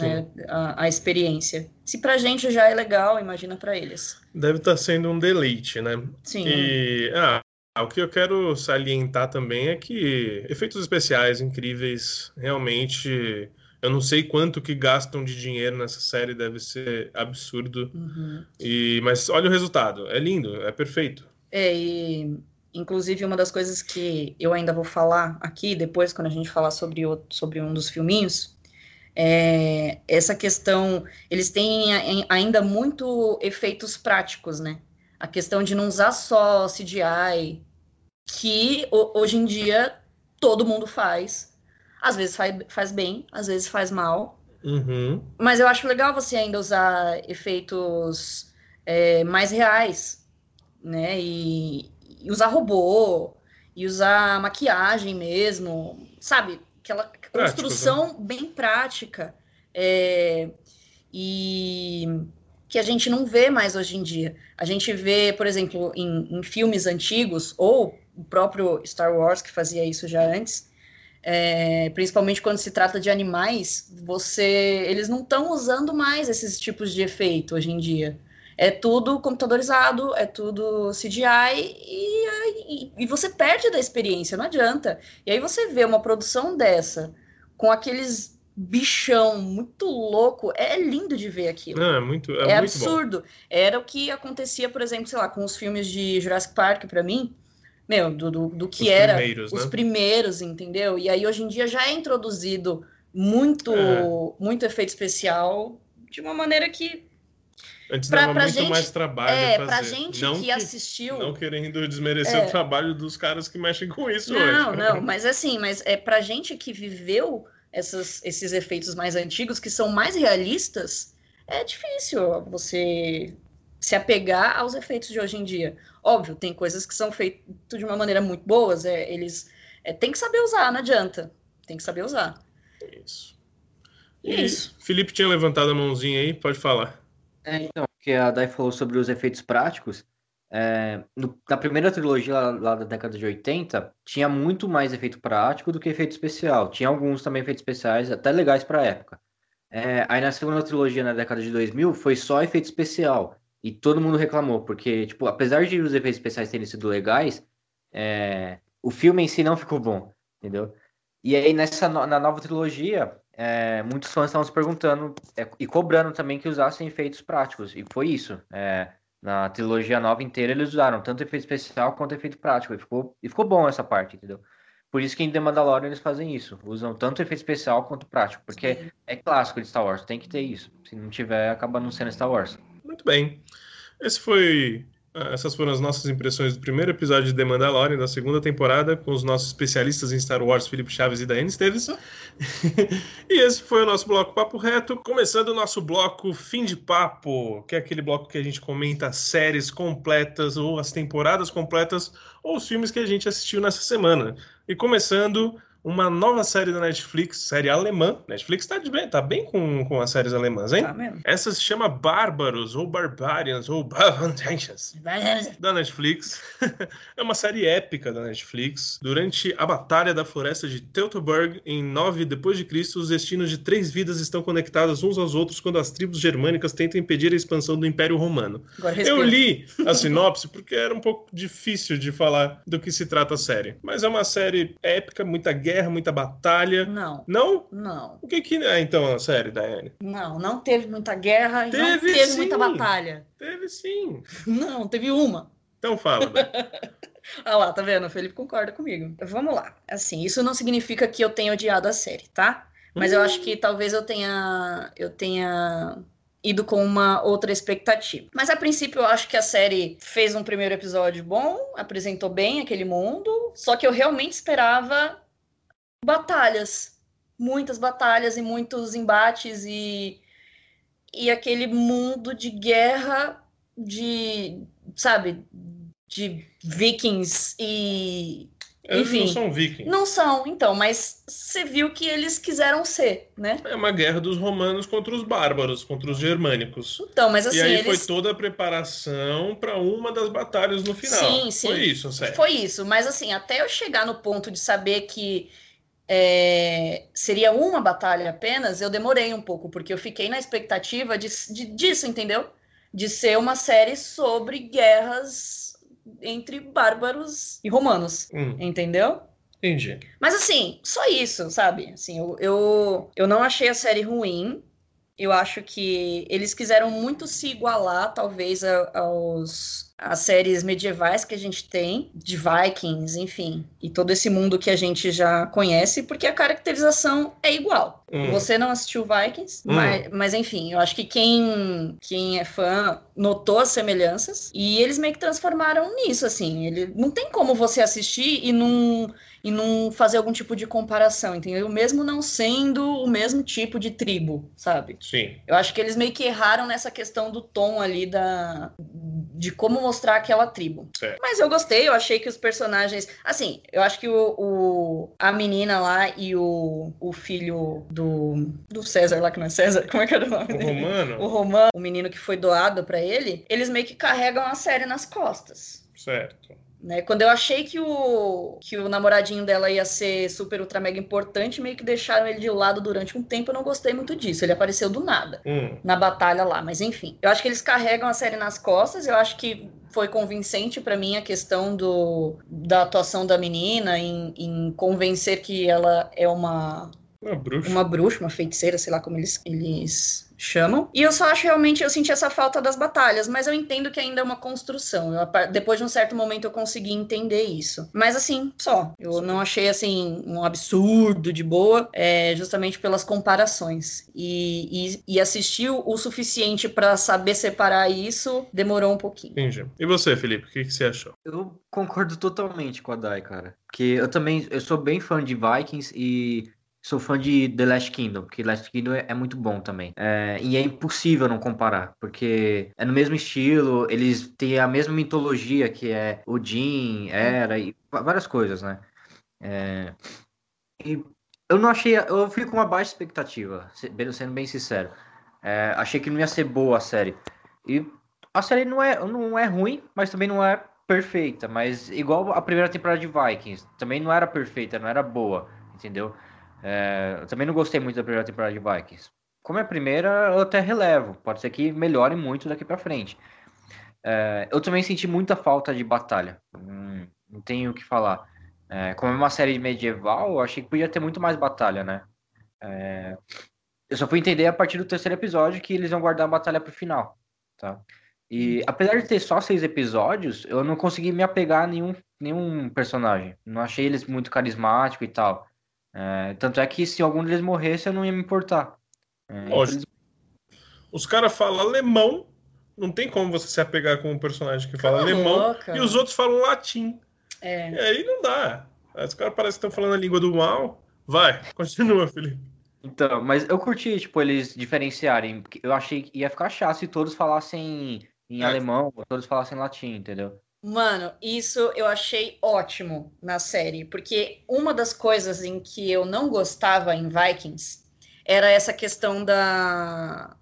né, a, a, experiência. Se pra gente já é legal, imagina para eles. Deve estar tá sendo um deleite, né? Sim. E ah, o que eu quero salientar também é que efeitos especiais incríveis, realmente. Eu não sei quanto que gastam de dinheiro nessa série, deve ser absurdo. Uhum. E, mas olha o resultado, é lindo, é perfeito. É, e inclusive uma das coisas que eu ainda vou falar aqui, depois, quando a gente falar sobre, o, sobre um dos filminhos, é, essa questão, eles têm ainda muito efeitos práticos, né? A questão de não usar só CGI, que hoje em dia todo mundo faz. Às vezes faz, faz bem, às vezes faz mal. Uhum. Mas eu acho legal você ainda usar efeitos é, mais reais, né? E, e usar robô, e usar maquiagem mesmo, sabe? aquela construção Prático, né? bem prática é, e que a gente não vê mais hoje em dia. A gente vê, por exemplo, em, em filmes antigos ou o próprio Star Wars que fazia isso já antes. É, principalmente quando se trata de animais, você, eles não estão usando mais esses tipos de efeito hoje em dia. É tudo computadorizado, é tudo CGI e, e, e, você perde da experiência, não adianta. E aí você vê uma produção dessa, com aqueles bichão muito louco, é lindo de ver aquilo. Não, é muito, é, é muito absurdo. Bom. Era o que acontecia, por exemplo, sei lá, com os filmes de Jurassic Park, para mim, meu, do, do, do que os era primeiros, os né? primeiros, entendeu? E aí hoje em dia já é introduzido muito, É. muito efeito especial de uma maneira que Antes Pra- dava pra muito gente- mais trabalho é fazer. pra gente não que, assistiu. Não querendo desmerecer É. o trabalho dos caras que mexem com isso Não, hoje. não, mas assim, mas é pra gente que viveu essas, esses efeitos mais antigos, que são mais realistas, é difícil você se apegar aos efeitos de hoje em dia. Óbvio, tem coisas que são feitas de uma maneira muito boas, é, eles é, tem que saber usar, não adianta. Tem que saber usar. Isso. E E isso. Felipe tinha levantado a mãozinha aí, pode falar. É, então, porque a Dai falou sobre os efeitos práticos. É, no- na primeira trilogia lá, lá da década de 80, tinha muito mais efeito prático do que efeito especial. Tinha alguns também efeitos especiais, até legais para a época. É, aí na segunda trilogia, na década de 2000, foi só efeito especial. E todo mundo reclamou, porque, tipo, apesar de os efeitos especiais terem sido legais, é, o filme em si não ficou bom, entendeu? E aí nessa na nova trilogia, é, muitos fãs estavam se perguntando é, e cobrando também que usassem efeitos práticos. E foi isso. É, na trilogia nova inteira eles usaram tanto efeito especial quanto efeito prático. E ficou, e ficou bom essa parte, entendeu? Por isso que em The Mandalorian eles fazem isso. Usam tanto efeito especial quanto prático. Porque é clássico de Star Wars, tem que ter isso. Se não tiver, acaba não sendo Star Wars. Muito bem. Esse foi. Ah, Essas foram as nossas impressões do primeiro episódio de The Mandalorian da segunda temporada, com os nossos especialistas em Star Wars, Felipe Chaves e Daiane Esteves. e esse foi o nosso bloco Papo Reto, começando o nosso bloco Fim de Papo, que é aquele bloco que a gente comenta as séries completas, ou as temporadas completas, ou os filmes que a gente assistiu nessa semana. E começando uma nova série da Netflix, série alemã. Netflix tá, de bem, tá bem com, com as séries alemãs, hein? Tá mesmo. Essa se chama Bárbaros, ou Barbarians, ou Barbarians, da Netflix. é uma série épica da Netflix. Durante a Batalha da Floresta de Teutoburg, em 9 depois de Cristo, os destinos de três vidas estão conectados uns aos outros quando as tribos germânicas tentam impedir a expansão do Império Romano. Eu li a sinopse porque era um pouco difícil de falar do que se trata a série. Mas é uma série épica, muita guerra, muita batalha. Não, Não? não, O que que é então a série, Daiane? não, não teve muita guerra e não Teve teve sim. muita batalha. Teve sim. Não, teve uma. Então fala, Dai. Ah lá, tá vendo? O Felipe concorda comigo. Vamos lá. Assim, isso não significa que eu tenha odiado a série, tá? Mas eu acho que talvez eu tenha eu tenha ido com uma outra expectativa. Mas a princípio eu acho que a série fez um primeiro episódio bom, apresentou bem aquele mundo, só que eu realmente esperava batalhas, muitas batalhas e muitos embates e e aquele mundo de guerra de, sabe, de vikings e Eles Enfim. não são vikings. Não são, então, mas você viu que eles quiseram ser, né? É uma guerra dos romanos contra os bárbaros, contra os germânicos. Então, mas assim, e aí eles. foi toda a preparação para uma das batalhas no final. Sim, sim. Foi isso, sério. Foi isso, mas assim, até eu chegar no ponto de saber que é, seria uma batalha apenas, eu demorei um pouco, porque eu fiquei na expectativa de, de- disso, entendeu? De ser uma série sobre guerras entre bárbaros e romanos, Hum, entendeu? entendi. Mas assim, só isso, sabe? Assim, eu, eu, eu não achei a série ruim. Eu acho que eles quiseram muito se igualar, talvez, a- aos às séries medievais que a gente tem, de Vikings, enfim, e todo esse mundo que a gente já conhece, porque a caracterização é igual. Hum. Você não assistiu Vikings, Hum. mas, mas enfim, eu acho que quem, quem é fã notou as semelhanças e eles meio que transformaram nisso, assim. Ele, não tem como você assistir e não e não fazer algum tipo de comparação, entendeu? Mesmo não sendo o mesmo tipo de tribo, sabe? Sim. Eu acho que eles meio que erraram nessa questão do tom ali da de como mostrar aquela tribo. Certo. Mas eu gostei, eu achei que os personagens, assim, eu acho que o, o- a menina lá e o, o filho do do César lá que não é César, como é que era o nome O dele? romano, O Romano, o menino que foi doado pra ele, eles meio que carregam a série nas costas. certo. Né? Quando eu achei que o, que o namoradinho dela ia ser super ultra mega importante, meio que deixaram ele de lado durante um tempo, eu não gostei muito disso. Ele apareceu do nada Hum, na batalha lá, mas enfim. Eu acho que eles carregam a série nas costas, eu acho que foi convincente pra mim a questão do, da atuação da menina em, em convencer que ela é uma uma bruxa. uma bruxa, uma feiticeira, sei lá como eles, eles chamam. E eu só acho realmente, eu senti essa falta das batalhas, mas eu entendo que ainda é uma construção. Eu, depois de um certo momento eu consegui entender isso. Mas assim, só. Eu não achei assim um absurdo de boa, é, justamente pelas comparações. E, e, e assistir o, suficiente pra saber separar isso demorou um pouquinho. Entendi. E você, Felipe, o que, que você achou? Eu concordo totalmente com a Dai, cara. Porque eu também, eu sou bem fã de Vikings e sou fã de The Last Kingdom, porque Last Kingdom é, é muito bom também. É, e é impossível não comparar, porque é no mesmo estilo, eles têm a mesma mitologia que é Odin, Hera e várias coisas, né? É, e eu não achei, eu fui com uma baixa expectativa, sendo bem sincero. É, achei que não ia ser boa a série. E a série não é, não é ruim, mas também não é perfeita. Mas igual a primeira temporada de Vikings, também não era perfeita, não era boa, entendeu? É, eu também não gostei muito da primeira temporada de Vikings. Como é a primeira, eu até relevo. Pode ser que melhore muito daqui pra frente. É, eu também senti muita falta de batalha. Hum, não tenho o que falar. É, como é uma série medieval, eu achei que podia ter muito mais batalha, né? É, eu só fui entender a partir do terceiro episódio que eles vão guardar a batalha pro final, tá? E apesar de ter só seis episódios, eu não consegui me apegar a nenhum, nenhum personagem. Não achei eles muito carismáticos e tal. É, tanto é que se algum deles morresse, eu não ia me importar. É, Lógico. Os caras falam alemão, não tem como você se apegar com um personagem que fala Cala alemão boca. e os outros falam latim. É. E aí não dá. Aí os caras parecem que estão falando a língua do mal. Vai, continua, Felipe. Então, mas eu curti, tipo, eles diferenciarem. porque Eu achei que ia ficar chato se todos falassem em É. alemão ou todos falassem latim, entendeu? Mano, isso eu achei ótimo na série, porque uma das coisas em que eu não gostava em Vikings era essa questão da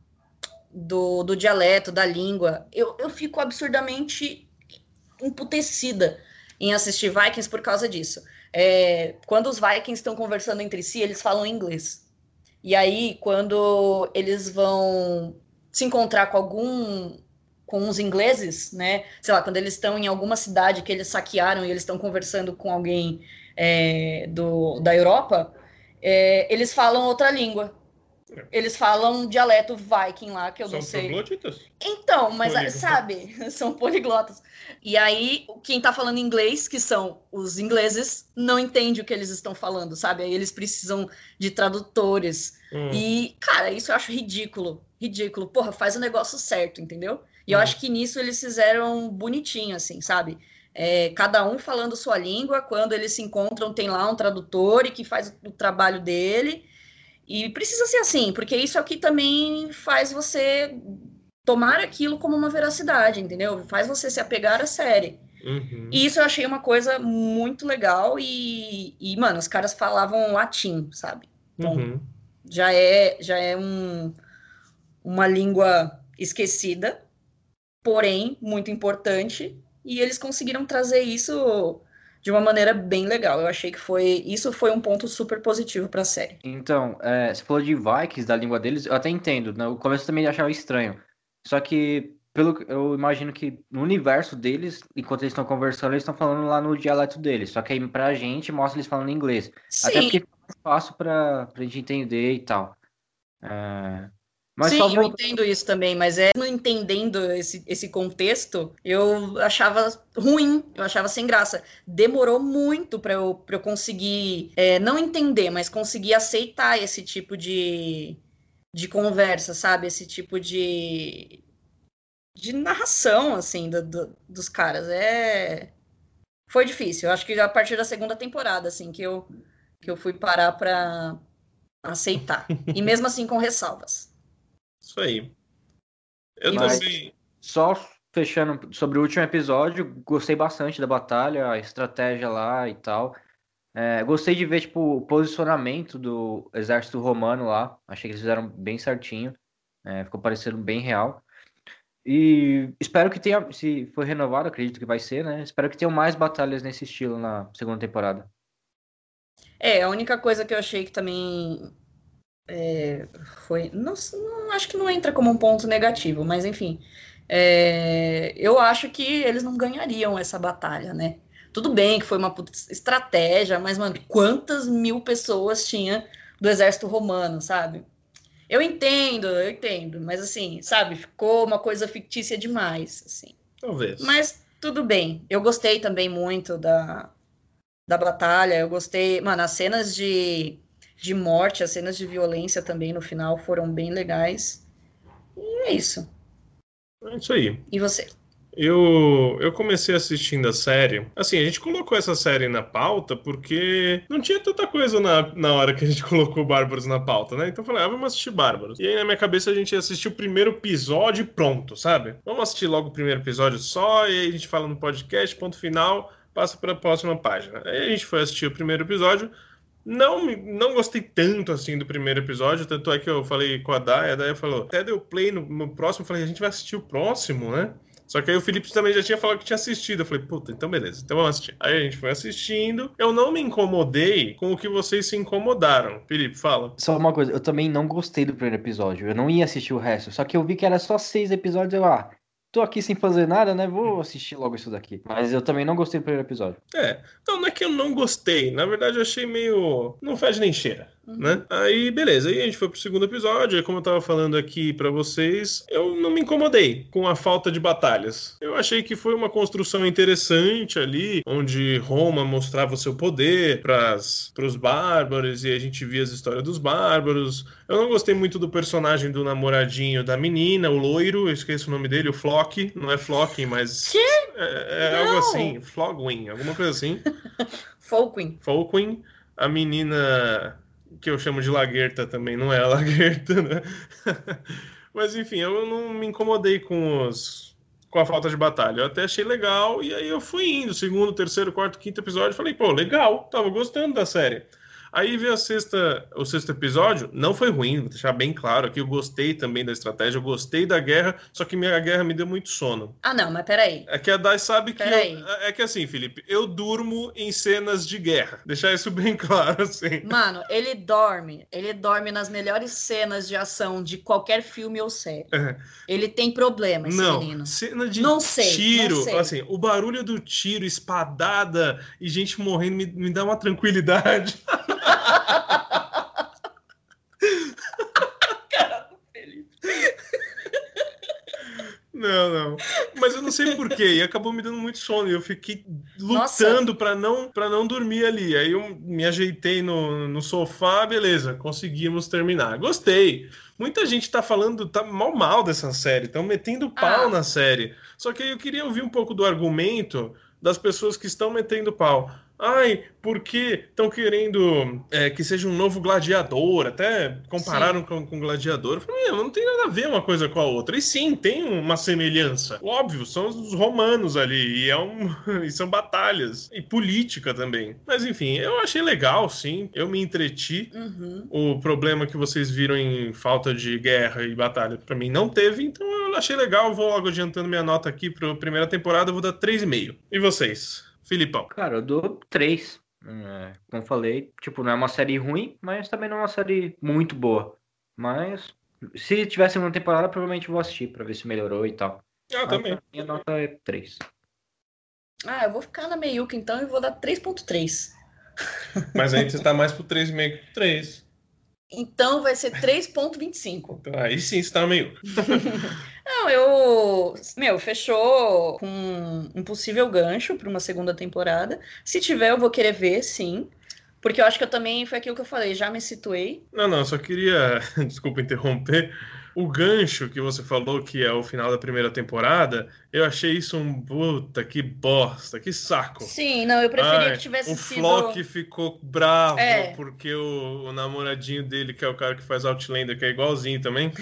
do, do dialeto, da língua. Eu, eu fico absurdamente emputecida em assistir Vikings por causa disso. É, quando os Vikings estão conversando entre si, eles falam inglês. E aí, quando eles vão se encontrar com algum com os ingleses, né? Sei lá, quando eles estão em alguma cidade que eles saquearam e eles estão conversando com alguém é, do, da Europa, é, eles falam outra língua. Eles falam um dialeto viking lá, que eu São não sei. trogloditas. Então, mas Políglotas. sabe, são poliglotas. E aí, quem tá falando inglês, que são os ingleses, não entende o que eles estão falando, sabe? Aí eles precisam de tradutores. Hum. E, cara, isso eu acho ridículo. Ridículo. Porra, faz o negócio certo, entendeu? E eu Hum. acho que nisso eles fizeram bonitinho, assim, sabe? É, cada um falando sua língua, quando eles se encontram, tem lá um tradutor e que faz o trabalho dele. E precisa ser assim, porque isso aqui também faz você tomar aquilo como uma veracidade, entendeu? Faz você se apegar à série. Uhum. E isso eu achei uma coisa muito legal e, e mano, os caras falavam latim, sabe? Então, uhum. já é, já é um, uma língua esquecida, porém muito importante, e eles conseguiram trazer isso de uma maneira bem legal. Eu achei que foi isso foi um ponto super positivo para a série. Então, é, você falou de Vikings, da língua deles, eu até entendo. No né? começo eu também achava estranho. Só que pelo eu imagino que no universo deles, enquanto eles estão conversando, eles estão falando lá no dialeto deles. Só que aí pra gente mostra eles falando inglês. Sim. Até porque fica mais fácil pra, pra gente entender e tal. É... Mas Sim, eu entendo isso também, mas é não entendendo esse, esse contexto, eu achava ruim, eu achava sem graça. Demorou muito para eu, pra eu conseguir, é, não entender, mas conseguir aceitar esse tipo de, de conversa, sabe? Esse tipo de, de narração, assim, do, do, dos caras. É. Foi difícil. Eu acho que a partir da segunda temporada, assim, que eu, que eu fui parar para aceitar. e mesmo assim com ressalvas. Isso aí. Eu Mas, também. Só fechando sobre o último episódio, gostei bastante da batalha, a estratégia lá e tal. É, gostei de ver tipo, o posicionamento do exército romano lá. Achei que eles fizeram bem certinho. É, ficou parecendo bem real. E espero que tenha, se for renovado, acredito que vai ser, né? Espero que tenham mais batalhas nesse estilo na segunda temporada. É, a única coisa que eu achei que também é, foi. Não, não, acho que não entra como um ponto negativo, mas enfim. É, eu acho que eles não ganhariam essa batalha, né? Tudo bem que foi uma estratégia, mas, mano, quantas mil pessoas tinha do exército romano, sabe? Eu entendo, eu entendo, mas assim, sabe, ficou uma coisa fictícia demais, assim. Talvez. Mas tudo bem. Eu gostei também muito da, da batalha, eu gostei, mano, as cenas de de morte, as cenas de violência também no final foram bem legais. E é isso. É isso aí. E você? Eu, eu comecei assistindo a série. Assim, a gente colocou essa série na pauta porque não tinha tanta coisa na, na hora que a gente colocou Bárbaros na pauta, né? Então eu falei, ah, vamos assistir Bárbaros. E aí na minha cabeça a gente ia assistir o primeiro episódio e pronto, sabe? Vamos assistir logo o primeiro episódio só, e aí a gente fala no podcast, ponto final, passa para a próxima página. Aí a gente foi assistir o primeiro episódio. Não, não gostei tanto assim do primeiro episódio, tanto é que eu falei com a Daya, a Daya falou, até deu play no, no próximo, eu falei, a gente vai assistir o próximo, né? Só que aí o Felipe também já tinha falado que tinha assistido. Eu falei, puta, então beleza, então vamos assistir. Aí a gente foi assistindo. Eu não me incomodei com o que vocês se incomodaram. Felipe, fala. Só uma coisa, eu também não gostei do primeiro episódio. Eu não ia assistir o resto. Só que eu vi que era só seis episódios. Eu, ah, tô aqui sem fazer nada, né? Vou assistir logo isso daqui. Mas eu também não gostei do primeiro episódio. É. Não, não é que eu não gostei. Na verdade, eu achei meio. Não faz nem cheira. Uhum. Né? Aí, beleza. Aí a gente foi pro segundo episódio. E como eu tava falando aqui para vocês, eu não me incomodei com a falta de batalhas. Eu achei que foi uma construção interessante ali, onde Roma mostrava o seu poder para os bárbaros e a gente via as histórias dos bárbaros. Eu não gostei muito do personagem do namoradinho da menina, o loiro, eu esqueço o nome dele, o Flock. Não é Flocking, mas. Que? É, é algo assim, Flogwing, alguma coisa assim. Folkwing. Folkwing. A menina que eu chamo de laguerta também, não é a laguerta, né? Mas enfim, eu não me incomodei com os com a falta de batalha. Eu até achei legal e aí eu fui indo, segundo, terceiro, quarto, quinto episódio, falei, pô, legal, tava gostando da série. Aí veio a sexta, o sexto episódio, não foi ruim, vou deixar bem claro aqui, eu gostei também da estratégia, eu gostei da guerra, só que minha guerra me deu muito sono. Ah, não, mas peraí. É que a Dai sabe que. Eu, é que assim, Felipe, eu durmo em cenas de guerra. Deixar isso bem claro, assim. Mano, ele dorme. Ele dorme nas melhores cenas de ação de qualquer filme ou série. É. Ele tem problema, esse não, menino. Cena de não sei, tiro, não sei. assim, o barulho do tiro, espadada e gente morrendo me, me dá uma tranquilidade. Cara do Felipe. Não, não. Mas eu não sei porquê. E acabou me dando muito sono. E eu fiquei lutando para não para não dormir ali. Aí eu me ajeitei no, no sofá, beleza, conseguimos terminar. Gostei. Muita gente tá falando, tá mal mal dessa série, estão metendo pau ah. na série. Só que aí eu queria ouvir um pouco do argumento das pessoas que estão metendo pau. Ai, porque estão querendo é, que seja um novo gladiador, até compararam com, com gladiador. Eu falei, não tem nada a ver uma coisa com a outra. E sim, tem uma semelhança. Óbvio, são os romanos ali, e, é um, e são batalhas. E política também. Mas enfim, eu achei legal, sim. Eu me entreti. Uhum. O problema que vocês viram em falta de guerra e batalha, para mim não teve, então eu achei legal. Vou logo adiantando minha nota aqui para a primeira temporada, eu vou dar 3,5. E vocês? Filipão. Cara, eu dou três. É, como falei, tipo, não é uma série ruim, mas também não é uma série muito boa. Mas se tivesse uma temporada, provavelmente vou assistir pra ver se melhorou e tal. Ah, também. Minha nota é 3. Ah, eu vou ficar na meiuca então e vou dar 3.3. Mas aí você tá mais pro 3,5 que pro 3. Então vai ser 3.25. Então, aí sim você tá meio. Não, eu. Meu, fechou com um possível gancho para uma segunda temporada. Se tiver, eu vou querer ver, sim. Porque eu acho que eu também. Foi aquilo que eu falei, já me situei. Não, não, só queria. Desculpa interromper. O gancho que você falou, que é o final da primeira temporada, eu achei isso um puta, que bosta, que saco. Sim, não, eu preferia Ai, que tivesse o sido. Flock ficou bravo É. porque o, o namoradinho dele, que é o cara que faz Outlander, que é igualzinho também.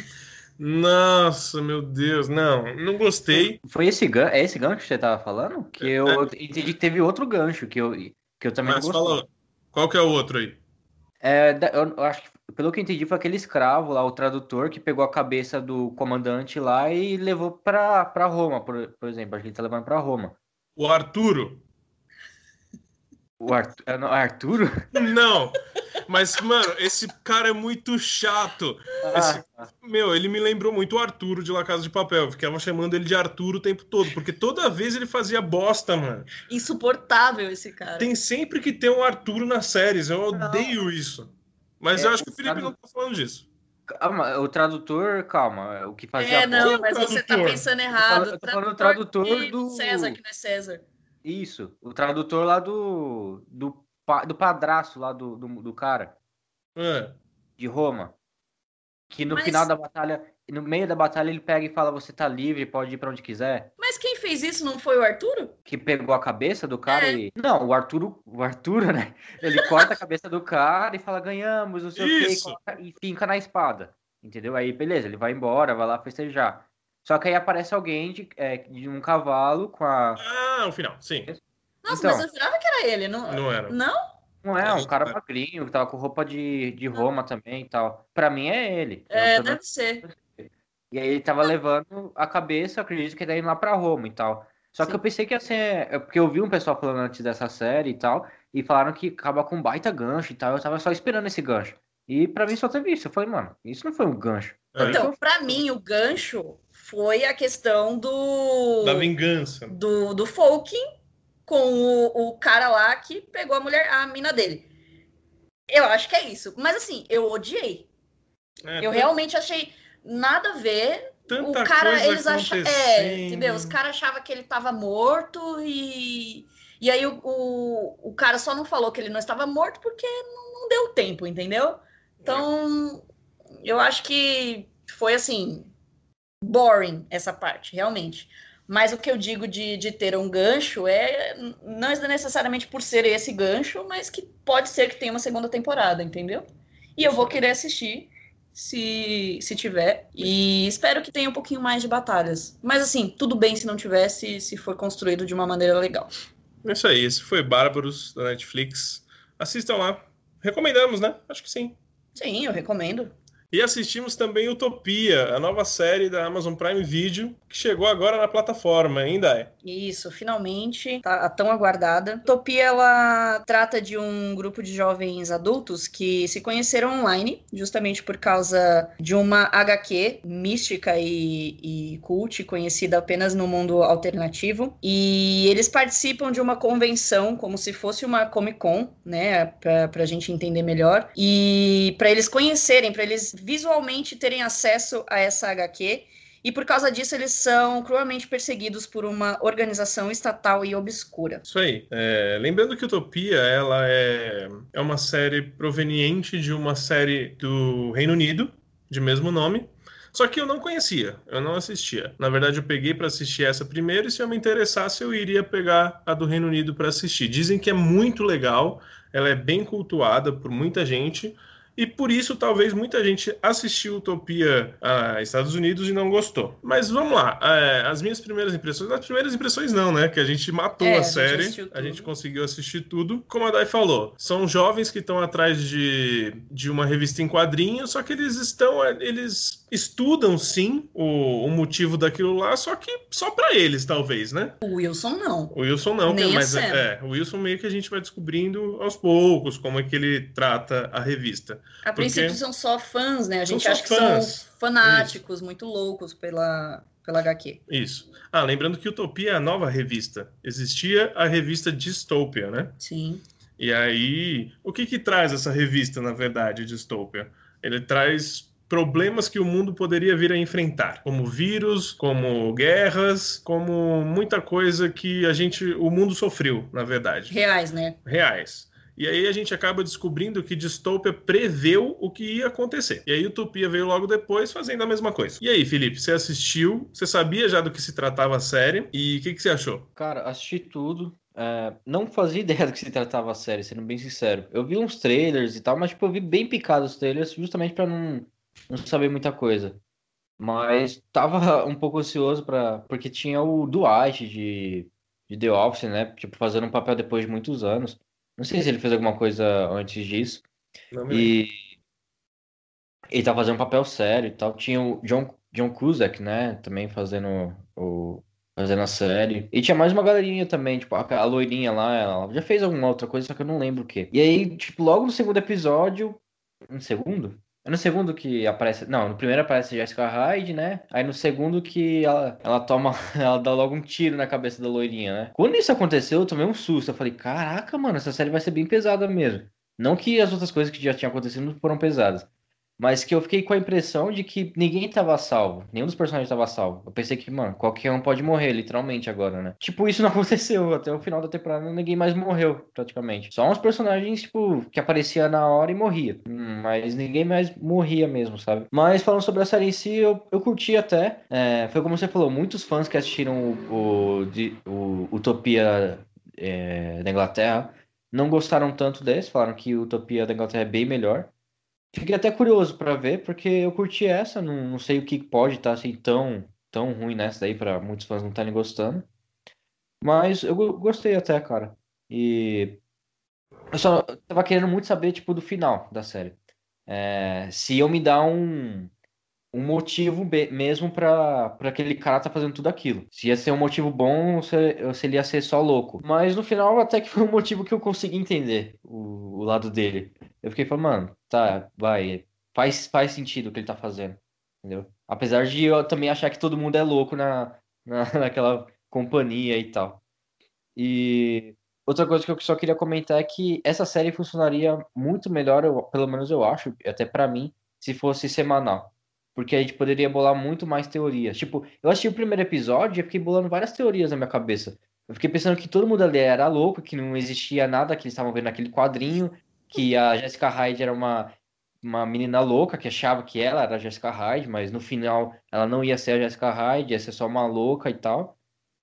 Nossa, meu Deus, não, não gostei. Foi esse gancho, é esse gancho que você tava falando? Que eu entendi que teve outro gancho que eu, que eu também Mas não gostei. fala, qual que é o outro aí? É, eu, eu acho que, pelo que eu entendi, foi aquele escravo lá, o tradutor, que pegou a cabeça do comandante lá e levou pra, pra Roma, por, por exemplo. Acho que ele tá levando pra Roma. O Arturo? O Arthur, é, não, Arturo? Não, mas, mano, esse cara é muito chato. Esse- Ah, Meu, ele me lembrou muito o Arturo de La Casa de Papel. Eu ficava chamando ele de Arturo o tempo todo, porque toda vez ele fazia bosta, mano. Insuportável esse cara. Tem sempre que ter um Arturo nas séries. Eu odeio isso. Mas É, eu acho que o Felipe não tá falando disso. calma, o tradutor, calma, o que fazia É, não, mas é o você tá tradutor? pensando Eu tô errado. falando- eu tô falando tradutor que- do- César, que não é César. Isso, o tradutor lá do, do, pa- do padrasto lá do, do, do cara, É. de Roma. Que no Mas- final da batalha, no meio da batalha, ele pega e fala: Você tá livre, pode ir pra onde quiser. Mas quem fez isso não foi o Arturo? Que pegou a cabeça do cara É. e. Não, o Arturo, o Arturo, né? Ele corta a cabeça do cara e fala: Ganhamos, não sei o quê, e Isso. finca na espada. Entendeu? Aí, beleza, ele vai embora, vai lá festejar. Só que aí aparece alguém de, é, de um cavalo com a. Ah, o final, sim. Nossa, Então. mas eu jurava que era ele. Não, Não era. não? Não é, um cara magrinho, que tava com roupa de, de Roma também e tal. Pra mim é ele. É, deve ser. E aí ele tava levando a cabeça, eu acredito que ele tá indo lá pra Roma e tal. Só que Sim. eu pensei que ia ser. é Porque eu vi um pessoal falando antes dessa série e tal, e falaram que acaba com um baita gancho e tal. Eu tava só esperando esse gancho. E pra mim só teve isso. Eu falei, mano, isso não foi um gancho. Pra mim Então, foi- pra mim, o gancho foi a questão do. Da vingança. do, do Falken com o, o cara lá que pegou a mulher, a mina dele. Eu acho que é isso. Mas assim, eu odiei. É, Eu realmente achei nada a ver. tanta o cara, eles achavam. É, entendeu? Os caras achavam que ele tava morto e. E aí o, o, o cara só não falou que ele não estava morto porque não, não deu tempo, entendeu? Então, eu acho que foi assim, boring essa parte, realmente. Mas o que eu digo de, de ter um gancho é não é necessariamente por ser esse gancho, mas que pode ser que tenha uma segunda temporada, entendeu? E eu vou querer assistir se, se tiver. E espero que tenha um pouquinho mais de batalhas. Mas assim, tudo bem se não tivesse, se for construído de uma maneira legal. É isso aí, esse foi Bárbaros da Netflix. Assistam lá. Recomendamos, né? Acho que sim. Sim, eu recomendo. E assistimos também Utopia, a nova série da Amazon Prime Video, que chegou agora na plataforma, ainda é. Isso, finalmente, tá a tão aguardada. Utopia, ela trata de um grupo de jovens adultos que se conheceram online, justamente por causa de uma HQ mística e, e cult, conhecida apenas no mundo alternativo. E eles participam de uma convenção, como se fosse uma Comic Con, né, pra, pra gente entender melhor. E para eles conhecerem, para eles visualmente terem acesso a essa HQ. E por causa disso, eles são cruelmente perseguidos por uma organização estatal e obscura. Isso aí. É, lembrando que Utopia, ela é, é uma série proveniente de uma série do Reino Unido, de mesmo nome. Só que eu não conhecia, eu não assistia. Na verdade, eu peguei para assistir essa primeiro e se eu me interessasse, eu iria pegar a do Reino Unido para assistir. Dizem que é muito legal, ela é bem cultuada por muita gente. E por isso, talvez muita gente assistiu Utopia a Estados Unidos e não gostou. Mas vamos lá, é, as minhas primeiras impressões, as primeiras impressões não, né? Que a gente matou É, a a gente série, a gente conseguiu assistir tudo. Como a Dai falou, são jovens que estão atrás de, de uma revista em quadrinhos, só que eles estão, eles estudam sim o, o motivo daquilo lá, só que só para eles, talvez, né? O Wilson não. O Wilson não, que- Nem mas é, é, o Wilson meio que a gente vai descobrindo aos poucos como é que ele trata a revista. A princípio são só fãs, né? A gente acha que fãs. são fanáticos, muito loucos pela, pela HQ. Isso. Ah, lembrando que Utopia é a nova revista. Existia a revista Dystopia, né? Sim. E aí, o que que traz essa revista, na verdade, Dystopia? Ele traz problemas que o mundo poderia vir a enfrentar, como vírus, como guerras, como muita coisa que a gente, o mundo sofreu, na verdade. Reais, né? reais. E aí a gente acaba descobrindo que Dystopia preveu o que ia acontecer. E aí Utopia veio logo depois fazendo a mesma coisa. E aí, Felipe, você assistiu? Você sabia já do que se tratava a série? E o que, que você achou? Cara, assisti tudo. é, não fazia ideia do que se tratava a série, sendo bem sincero. Eu vi uns trailers e tal, mas tipo, eu vi bem picado os trailers, justamente pra não, não saber muita coisa. Mas tava um pouco ansioso para porque tinha o Dwight de, de The Office, né? Tipo, fazendo um papel depois de muitos anos. Não sei se ele fez alguma coisa antes disso. E ele tá fazendo um papel sério e tal. Tinha o John, John Cusack, né? Também fazendo o fazendo a série. E tinha mais uma galerinha também, tipo, a, a loirinha lá, ela já fez alguma outra coisa, só que eu não lembro o quê. E aí, tipo, logo no segundo episódio, no segundo? É no segundo que aparece, não, no primeiro aparece Jessica Hyde, né? Aí no segundo que ela, ela toma, ela dá logo um tiro na cabeça da loirinha, né? Quando isso aconteceu, eu tomei um susto. Eu falei, caraca, mano, essa série vai ser bem pesada mesmo. Não que as outras coisas que já tinham acontecido foram pesadas. Mas que eu fiquei com a impressão de que ninguém tava salvo. Nenhum dos personagens tava salvo. Eu pensei que, mano, qualquer um pode morrer, literalmente, agora, né? Tipo, isso não aconteceu. Até o final da temporada ninguém mais morreu, praticamente. Só uns personagens, tipo, que aparecia na hora e morria. Hum, Mas ninguém mais morria mesmo, sabe? Mas falando sobre a série em si, eu, eu curti até. É, foi como você falou, muitos fãs que assistiram o, o, de- o Utopia é, da Inglaterra não gostaram tanto desse, falaram que Utopia da Inglaterra é bem melhor. Fiquei até curioso pra ver, porque eu curti essa, não, não sei o que pode estar assim tão, tão ruim nessa daí pra muitos fãs não estarem gostando. Mas eu go- gostei até, cara. E eu só tava querendo muito saber, tipo, do final da série. É, se iam me dar um, um motivo mesmo pra aquele cara tá fazendo tudo aquilo. Se ia ser um motivo bom ou se, ou se ele ia ser só louco. Mas no final até que foi um motivo que eu consegui entender o, o lado dele. Eu fiquei falando, mano, tá, vai, faz, faz sentido o que ele tá fazendo, entendeu? Apesar de eu também achar que todo mundo é louco na, na, naquela companhia e tal. E outra coisa que eu só queria comentar é que essa série funcionaria muito melhor, eu- pelo menos eu acho, até pra mim, se fosse semanal. Porque a gente poderia bolar muito mais teorias. Tipo, eu assisti o primeiro episódio e fiquei bolando várias teorias na minha cabeça. Eu fiquei pensando que todo mundo ali era louco, que não existia nada que eles estavam vendo naquele quadrinho, que a Jessica Hyde era uma, uma menina louca que achava que ela era a Jessica Hyde, mas no final ela não ia ser a Jessica Hyde, ia ser só uma louca e tal.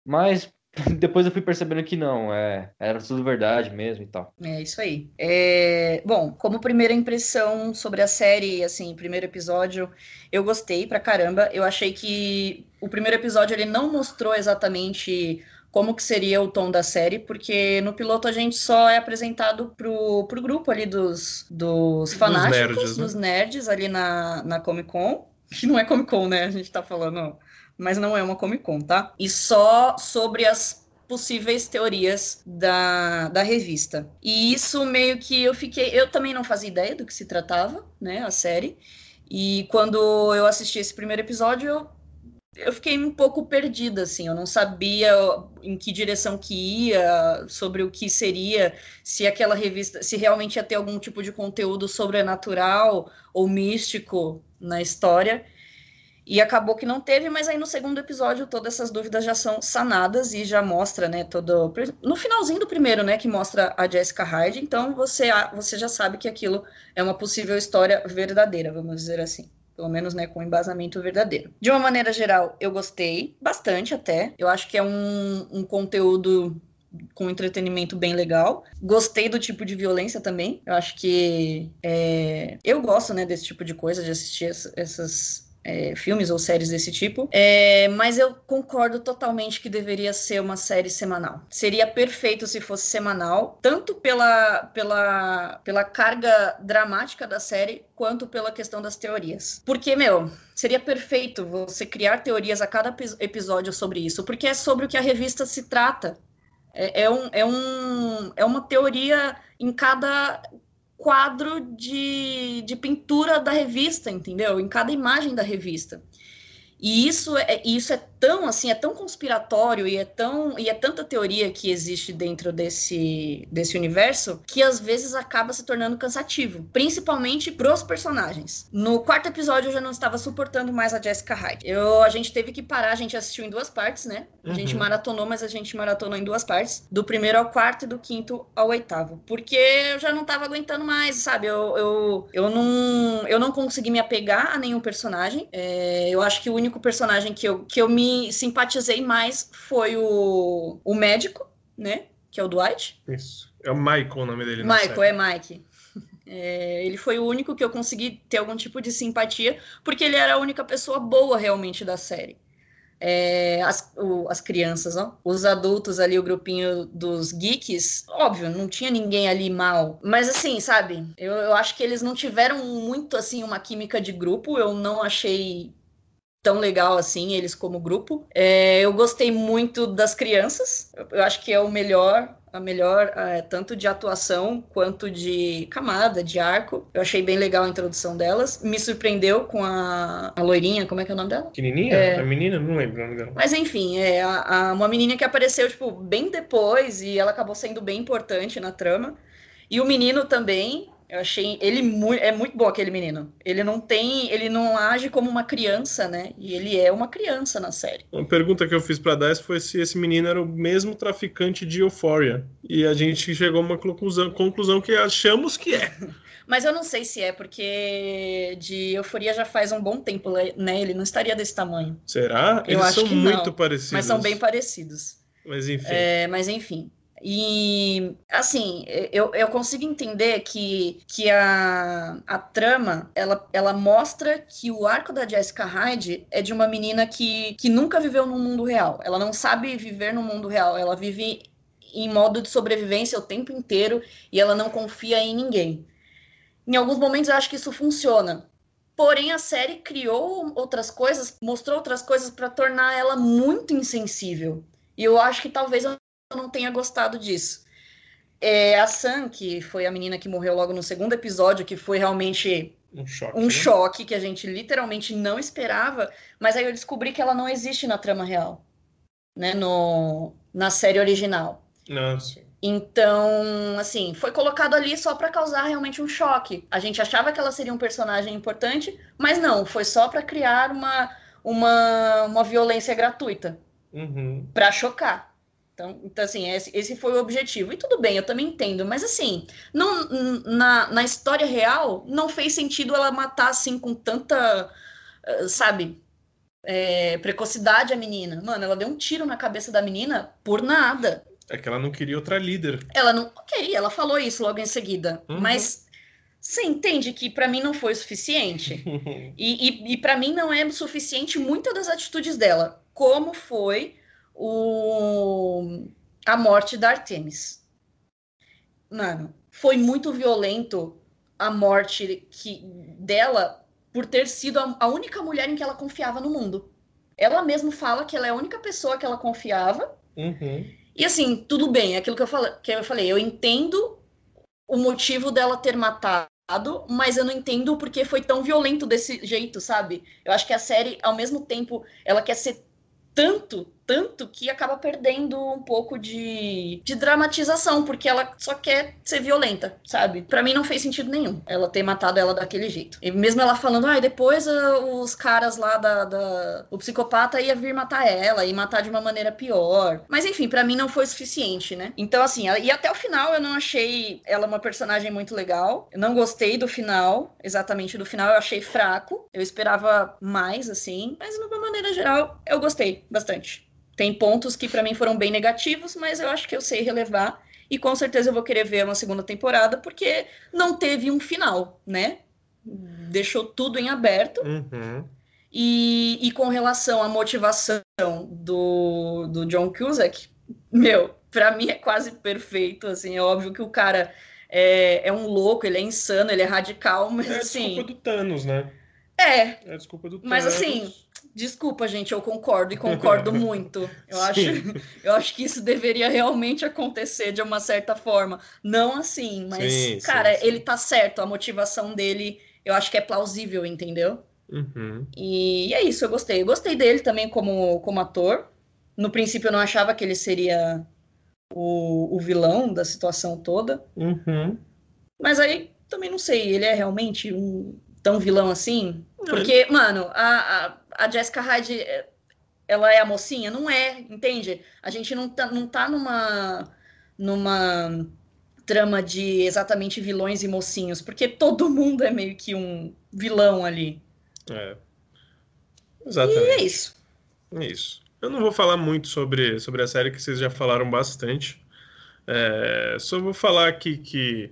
Mas depois eu fui percebendo que não, é, era tudo verdade mesmo e tal. É isso aí. É, Bom, como primeira impressão sobre a série, assim, primeiro episódio, eu gostei pra caramba. Eu achei que o primeiro episódio ele não mostrou exatamente como que seria o tom da série, porque no piloto a gente só é apresentado pro, pro grupo ali dos, dos fanáticos, nerds, né? dos nerds ali na, na Comic Con, que não é Comic Con, né? A gente tá falando, mas não é uma Comic Con, tá? E só sobre as possíveis teorias da, da revista. E isso meio que eu fiquei. Eu também não fazia ideia do que se tratava, né? A série. E quando eu assisti esse primeiro episódio, eu, eu fiquei um pouco perdida, assim. Eu não sabia em que direção que ia, sobre o que seria, se aquela revista, se realmente ia ter algum tipo de conteúdo sobrenatural ou místico na história. E acabou que não teve, mas aí no segundo episódio todas essas dúvidas já são sanadas e já mostra, né, todo no finalzinho do primeiro, né, que mostra a Jessica Hyde, então você você já sabe que aquilo é uma possível história verdadeira, vamos dizer assim. pelo menos né, com embasamento verdadeiro. De uma maneira geral, eu gostei bastante até. Eu acho que é um, um conteúdo com entretenimento bem legal. Gostei do tipo de violência também. Eu acho que é... eu gosto né, desse tipo de coisa, de assistir essas é, filmes ou séries desse tipo, é, mas eu concordo totalmente que deveria ser uma série semanal. Seria perfeito se fosse semanal, tanto pela, pela, pela carga dramática da série, quanto pela questão das teorias. Porque, meu, seria perfeito você criar teorias a cada episódio sobre isso, porque é sobre o que a revista se trata. É, é, um, é, um, é uma teoria em cada quadro de, de pintura da revista, entendeu? Em cada imagem da revista. E isso é, isso é tão assim, é tão conspiratório e é tão e é tanta teoria que existe dentro desse desse universo que às vezes acaba se tornando cansativo, principalmente pros personagens. No quarto episódio eu já não estava suportando mais a Jessica Hyde. Eu a gente teve que parar, a gente assistiu em duas partes, né? A uhum. gente maratonou, mas a gente maratonou em duas partes, do primeiro ao quarto e do quinto ao oitavo, porque eu já não estava aguentando mais, sabe? Eu, eu, eu não eu não consegui me apegar a nenhum personagem. É, eu acho que o único personagem que eu, que eu me simpatizei mais foi o, o médico, né? Que é o Dwight. Isso. É o Michael o nome dele. Michael, é Mike. É, ele foi o único que eu consegui ter algum tipo de simpatia, porque ele era a única pessoa boa realmente da série. É, as, o, as crianças, ó, os adultos ali, o grupinho dos geeks, óbvio, não tinha ninguém ali mal. Mas assim, sabe, eu, eu acho que eles não tiveram muito assim uma química de grupo, eu não achei tão legal assim, eles como grupo. É, eu gostei muito das crianças, eu acho que é o melhor, a melhor, é, tanto de atuação quanto de camada, de arco. Eu achei bem legal a introdução delas. Me surpreendeu com a, a loirinha, como é que é o nome dela? Pequenininha? É... A menina? Não lembro o nome dela. Mas enfim, é a, a, uma menina que apareceu, tipo, bem depois e ela acabou sendo bem importante na trama. E o menino também, eu achei ele muito, é muito bom aquele menino. Ele não tem, ele não age como uma criança, né? E ele é uma criança na série. Uma pergunta que eu fiz para Dez foi se esse menino era o mesmo traficante de Euphoria. E a gente chegou a uma conclusão, conclusão que achamos que é. Mas eu não sei se é, porque de Euforia já faz um bom tempo, né? Ele não estaria desse tamanho. Será? Eu Eles acho são que muito não, parecidos. Mas são bem parecidos. Mas enfim. É, mas enfim. E, assim, eu, eu consigo entender que, que a, a trama, ela, ela mostra que o arco da Jessica Hyde é de uma menina que, que nunca viveu no mundo real. Ela não sabe viver no mundo real. Ela vive em modo de sobrevivência o tempo inteiro e ela não confia em ninguém. Em alguns momentos eu acho que isso funciona. Porém, a série criou outras coisas, mostrou outras coisas para tornar ela muito insensível. E eu acho que talvez eu não tenha gostado disso. É, a Sam, que foi a menina que morreu logo no segundo episódio, que foi realmente um choque, um né? choque que a gente literalmente não esperava, mas aí eu descobri que ela não existe na trama real, né, no, na série original. Nossa. Então, assim, foi colocado ali só para causar realmente um choque. A gente achava que ela seria um personagem importante, mas não, foi só para criar uma, uma, uma violência gratuita. Uhum. Para chocar. Então, então assim, esse, esse, foi o objetivo. E tudo bem, eu também entendo, mas assim, não, na, na história real, não fez sentido ela matar assim com tanta, eh, sabe, é, precocidade a menina. Mano, ela deu um tiro na cabeça da menina por nada. É que ela não queria outra líder. Ela não. Ok, ela falou isso logo em seguida. Uhum. Mas você entende que para mim não foi o suficiente? e e, e para mim não é suficiente muitas das atitudes dela. Como foi o, a morte da Artemis. Mano, foi muito violento a morte que, dela por ter sido a, a única mulher em que ela confiava no mundo. Ela mesma fala que ela é a única pessoa que ela confiava. Uhum. E assim, tudo bem, é aquilo que eu, falei, que eu falei, eu entendo o motivo dela ter matado, mas eu não entendo porque foi tão violento desse jeito, sabe? Eu acho que a série, ao mesmo tempo, ela quer ser tanto tanto que acaba perdendo um pouco de, de dramatização, porque ela só quer ser violenta, sabe? Para mim não fez sentido nenhum ela ter matado ela daquele jeito. E mesmo ela falando, ah, depois os caras lá da, da, O psicopata ia vir matar ela e matar de uma maneira pior. Mas enfim, para mim não foi suficiente, né? Então, assim, e até o final eu não achei ela uma personagem muito legal. Eu não gostei do final, exatamente do final, eu achei fraco. Eu esperava mais, assim. Mas de uma maneira geral, eu gostei bastante. Tem pontos que para mim foram bem negativos, mas eu acho que eu sei relevar. E com certeza eu vou querer ver uma segunda temporada, porque não teve um final, né? Deixou tudo em aberto. Uhum. E, e com relação à motivação do, do John Cusack, meu, para mim é quase perfeito. Assim, é óbvio que o cara é, é um louco, ele é insano, ele é radical, mas é assim. É desculpa do Thanos, né? É. É desculpa do Thanos. Mas assim, Desculpa, gente, eu concordo e concordo muito. Eu acho, eu acho que isso deveria realmente acontecer de uma certa forma. Não assim, mas, sim, cara, sim, sim. ele tá certo. A motivação dele, eu acho que é plausível, entendeu? Uhum. E é isso, eu gostei. Eu gostei dele também como, como ator. No princípio, eu não achava que ele seria o, o vilão da situação toda. Uhum. Mas aí também não sei, ele é realmente um tão vilão assim? Porque, mano, a, a a Jessica Hyde, ela é a mocinha? Não é, entende? A gente não tá, não tá numa, numa trama de exatamente vilões e mocinhos, porque todo mundo é meio que um vilão ali. É. Exatamente. E é isso. É isso. Eu não vou falar muito sobre, sobre a série, que vocês já falaram bastante. É, só vou falar aqui que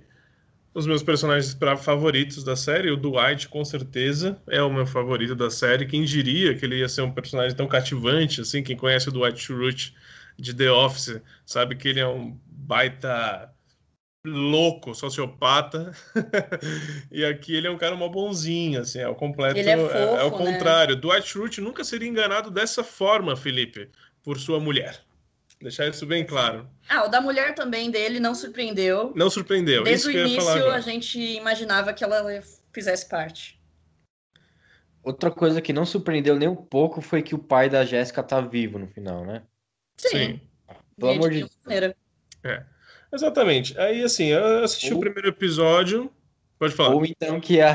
os meus personagens favoritos da série, o Dwight com certeza é o meu favorito da série. Quem diria que ele ia ser um personagem tão cativante assim? Quem conhece o Dwight Schrute de The Office sabe que ele é um baita louco, sociopata. e aqui ele é um cara mó bonzinho, assim, é o completo, é, fofo, é, é o né? contrário. Dwight Schrute nunca seria enganado dessa forma, Felipe, por sua mulher. Deixar isso bem claro. Ah, o da mulher também dele não surpreendeu. Não surpreendeu. Desde isso o início a gente imaginava que ela fizesse parte. Outra coisa que não surpreendeu nem um pouco foi que o pai da Jéssica tá vivo no final, né? Sim. Sim. Pelo amor de Deus. É. Exatamente. Aí, assim, eu assisti Ou- o primeiro episódio. Pode falar. Ou então que a,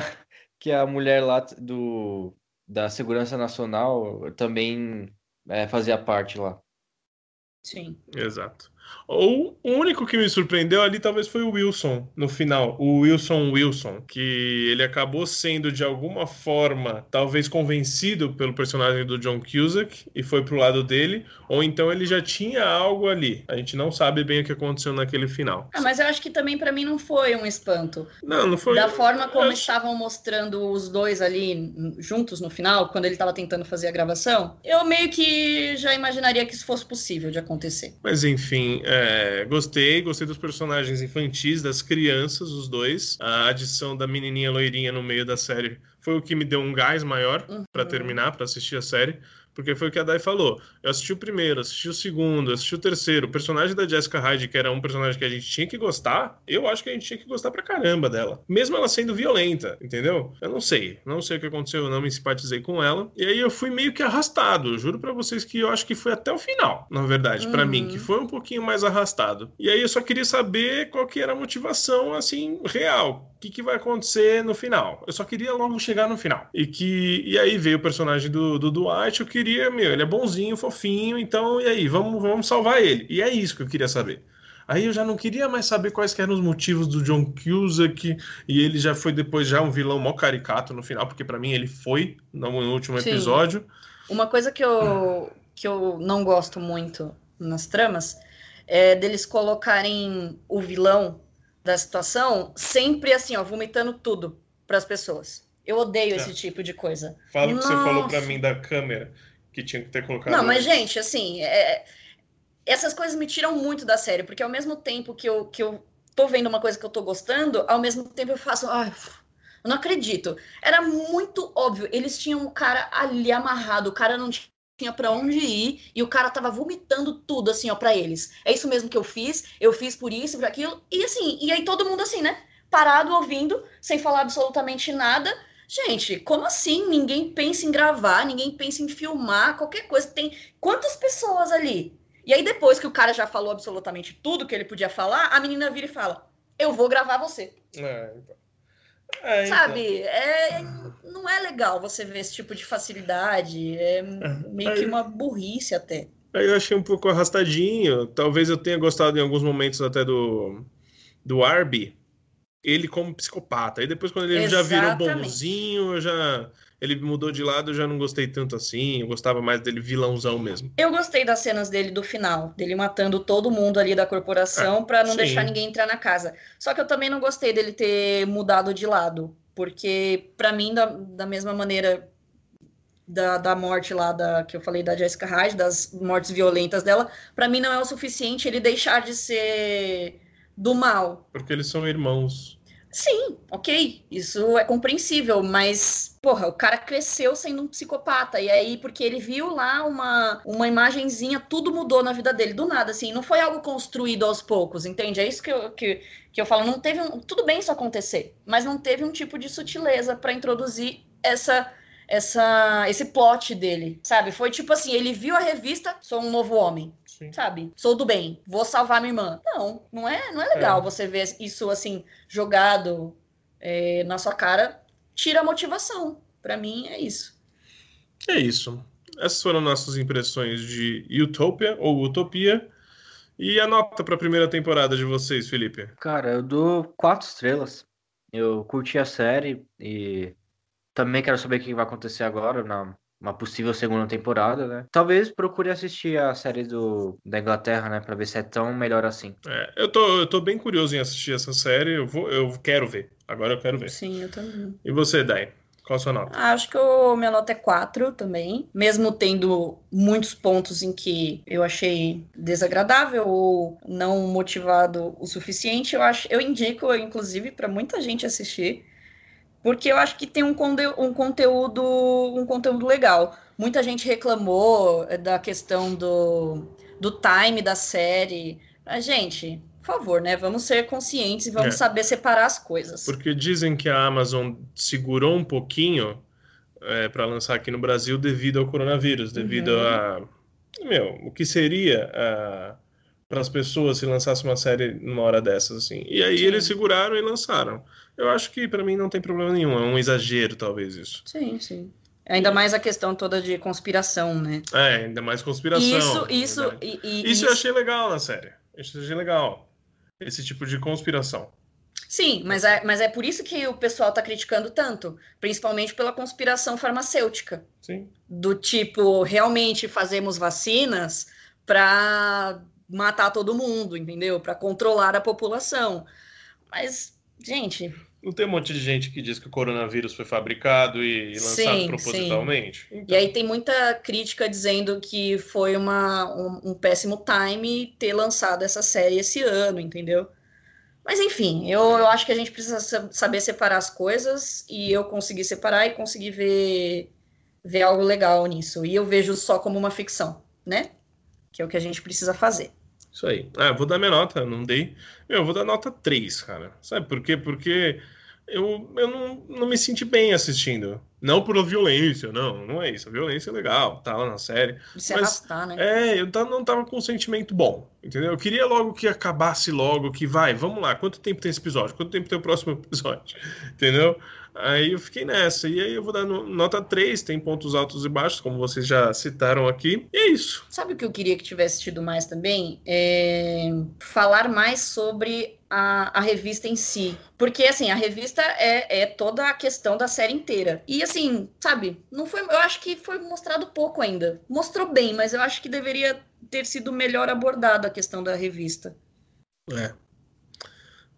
que a mulher lá do, da Segurança Nacional também é, fazia parte lá. Sim. Exato. Ou o único que me surpreendeu ali talvez foi o Wilson no final, o Wilson Wilson, que ele acabou sendo de alguma forma talvez convencido pelo personagem do John Cusack e foi pro lado dele, ou então ele já tinha algo ali. A gente não sabe bem o que aconteceu naquele final. Ah, mas eu acho que também pra mim não foi um espanto. Não, não foi. Da forma como eu- estavam mostrando os dois ali juntos no final, quando ele tava tentando fazer a gravação, eu meio que já imaginaria que isso fosse possível de acontecer. Mas enfim, é, gostei, gostei dos personagens infantis, das crianças, os dois. A adição da menininha loirinha no meio da série foi o que me deu um gás maior Uhum. pra terminar, pra assistir a série. Porque foi o que a Dai falou. Eu assisti o primeiro, assisti o segundo, assisti o terceiro. O personagem da Jessica Hyde, que era um personagem que a gente tinha que gostar, eu acho que a gente tinha que gostar pra caramba dela. Mesmo ela sendo violenta, entendeu? Eu não sei. Não sei o que aconteceu, eu não me simpatizei com ela. E aí eu fui meio que arrastado. Eu juro pra vocês que eu acho que foi até o final, na verdade, pra Uhum. mim, que foi um pouquinho mais arrastado. E aí eu só queria saber qual que era a motivação, assim, real. O que, que vai acontecer no final? Eu só queria logo chegar no final. E que e aí veio o personagem do, do Dwight, eu queria, meu, ele é bonzinho, fofinho, então e aí, vamos, vamos salvar ele. E é isso que eu queria saber. Aí eu já não queria mais saber quais que eram os motivos do John Cusack, e ele já foi depois já um vilão mó caricato no final, porque pra mim ele foi no, último Sim. episódio. Uma coisa que eu, que eu não gosto muito nas tramas é deles colocarem o vilão da situação sempre assim, ó, vomitando tudo pras pessoas. Eu odeio É. esse tipo de coisa. Fala o que você falou pra Nossa. mim da câmera, que tinha que ter colocado. Não, mas, gente, assim, é- essas coisas me tiram muito da série, porque ao mesmo tempo que eu, que eu tô vendo uma coisa que eu tô gostando, ao mesmo tempo eu faço. Ai, eu não acredito. Era muito óbvio. Eles tinham o cara ali amarrado, o cara não tinha pra onde ir, e o cara tava vomitando tudo, assim, ó, pra eles. É isso mesmo que eu fiz, eu fiz por isso, por aquilo, e assim, e aí todo mundo assim, né? Parado, ouvindo, sem falar absolutamente nada. Gente, como assim? Ninguém pensa em gravar, ninguém pensa em filmar, qualquer coisa. Tem quantas pessoas ali? E aí, depois que o cara já falou absolutamente tudo que ele podia falar, a menina vira e fala: Eu vou gravar você. É, então. É, então. Sabe? É, não é legal você ver esse tipo de facilidade. É meio que uma burrice até. Aí eu achei um pouco arrastadinho. Talvez eu tenha gostado em alguns momentos até do, do Arby. Ele como psicopata. Aí depois, quando ele já virou Exatamente. bonzinho, eu já. Ele mudou de lado, eu já não gostei tanto assim. Eu gostava mais dele vilãozão mesmo. Eu gostei das cenas dele do final, dele matando todo mundo ali da corporação pra não sim. deixar ninguém entrar na casa. Só que eu também não gostei dele ter mudado de lado, porque pra mim, da, da mesma maneira da, da morte lá da que eu falei da Jessica Hyde, das mortes violentas dela, pra mim não é o suficiente ele deixar de ser do mal. Porque eles são irmãos. Sim, ok, isso é compreensível, mas, porra, o cara cresceu sendo um psicopata, e aí, porque ele viu lá uma, uma imagenzinha, tudo mudou na vida dele, do nada, assim, não foi algo construído aos poucos, entende? É isso que eu, que, que eu falo, não teve um, tudo bem isso acontecer, mas não teve um tipo de sutileza para introduzir essa essa esse plot dele, sabe? Foi tipo assim, ele viu a revista, sou um novo homem, Sim. sabe? Sou do bem, vou salvar minha irmã. Não, não é, não é legal É. você ver isso assim jogado é, na sua cara. Tira a motivação. Pra mim é isso. É isso. Essas foram nossas impressões de Utopia ou Utopia. E a nota para a primeira temporada de vocês, Felipe? Cara, eu dou quatro estrelas. Eu curti a série e também quero saber o que vai acontecer agora na uma possível segunda temporada, né? Talvez procure assistir a série do, da Inglaterra, né? Pra ver se é tão melhor assim. É, eu, tô, eu tô bem curioso em assistir essa série. Eu, vou, eu quero ver. Agora eu quero ver. Sim, eu também. E você, Dai? Qual a sua nota? Ah, Acho que o minha nota é 4 também, mesmo tendo muitos pontos em que eu achei desagradável ou não motivado o suficiente, eu acho, eu indico inclusive para muita gente assistir, porque eu acho que tem um, conde- um conteúdo um conteúdo legal. Muita gente reclamou eh, da questão do, do time da série. Mas, gente, por favor, né? Vamos ser conscientes e vamos É. saber separar as coisas. Porque dizem que a Amazon segurou um pouquinho para lançar aqui no Brasil devido ao coronavírus, devido Uhum. a. Meu, o que seria para as pessoas se lançasse uma série numa hora dessas, assim. E aí Sim. eles seguraram e lançaram. Eu acho que para mim não tem problema nenhum, é um exagero, talvez, isso. Sim, sim. Ainda mais a questão toda de conspiração, né? É, ainda mais conspiração. isso, isso, e, e- Isso eu achei legal na série. Isso eu achei legal. Esse tipo de conspiração. Sim, mas é, mas é por isso que o pessoal tá criticando tanto, principalmente pela conspiração farmacêutica. Sim. Do tipo, realmente fazemos vacinas para matar todo mundo, entendeu? Para controlar a população. Mas, gente, Não tem um monte de gente que diz que o coronavírus foi fabricado e lançado Sim, propositalmente? E Então, aí tem muita crítica dizendo que foi uma, um, um péssimo time ter lançado essa série esse ano, entendeu? Mas enfim, eu, eu acho que a gente precisa sa- saber separar as coisas e eu consegui separar e consegui ver, ver algo legal nisso. E eu vejo só como uma ficção, né? Que é o que a gente precisa fazer. Isso aí. Ah, vou dar minha nota, não dei. Eu vou dar nota 3, cara. Sabe por quê? Porque eu, eu não, não me senti bem assistindo. Não por violência, não, não é isso. A violência é legal, tá lá na série. De se Mas, arrastar, né? É, eu não tava com um sentimento bom, entendeu? Eu queria logo que acabasse logo, que vai, vamos lá, quanto tempo tem esse episódio? Quanto tempo tem o próximo episódio? Entendeu? Aí eu fiquei nessa, e aí eu vou dar no- nota 3, tem pontos altos e baixos, como vocês já citaram aqui, e é isso. Sabe o que eu queria que tivesse tido mais também? É falar mais sobre a, a revista em si. Porque, assim, a revista é, é toda a questão da série inteira. E, assim, sabe, não foi. Eu acho que foi mostrado pouco ainda. Mostrou bem, mas eu acho que deveria ter sido melhor abordada a questão da revista. É.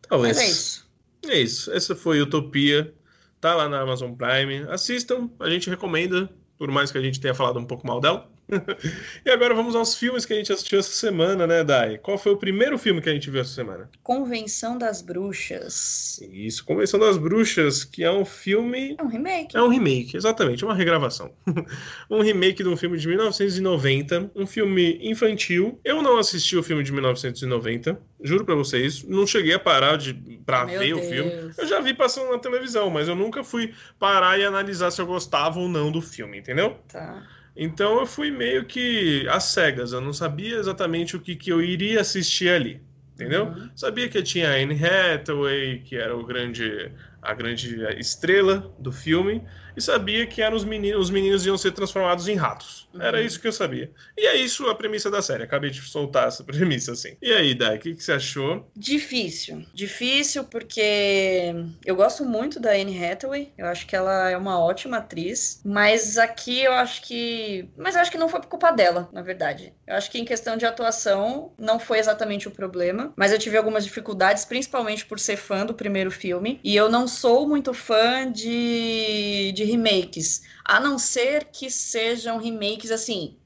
Talvez. Mas é isso. É isso. Essa foi Utopia. Tá lá na Amazon Prime. Assistam, a gente recomenda, por mais que a gente tenha falado um pouco mal dela. e agora vamos aos filmes que a gente assistiu essa semana, né, Dai? Qual foi o primeiro filme que a gente viu essa semana? Convenção das Bruxas. Isso, Convenção das Bruxas, que é um filme. É um remake. É um remake, exatamente, uma regravação. um remake de um filme de 1990, um filme infantil. Eu não assisti o filme de 1990, juro pra vocês. Não cheguei a parar de pra Meu ver Deus. o filme. Eu já vi passando na televisão, mas eu nunca fui parar e analisar se eu gostava ou não do filme, entendeu? Tá. Então eu fui meio que às cegas, eu não sabia exatamente o que, que eu iria assistir ali, entendeu? Uhum. Sabia que tinha a Anne Hathaway, que era o grande, a grande estrela do filme, e sabia que eram os meninos, os meninos iam ser transformados em ratos. Era Uhum. isso que eu sabia. E é isso a premissa da série. Acabei de soltar essa premissa assim. E aí, Dai, o que, que você achou? Difícil. Difícil porque eu gosto muito da Anne Hathaway. Eu acho que ela é uma ótima atriz. Mas aqui eu acho que. Mas eu acho que não foi por culpa dela, na verdade. Eu acho que em questão de atuação não foi exatamente o problema. Mas eu tive algumas dificuldades, principalmente por ser fã do primeiro filme. E eu não sou muito fã de, de remakes. A não ser que sejam remakes assim.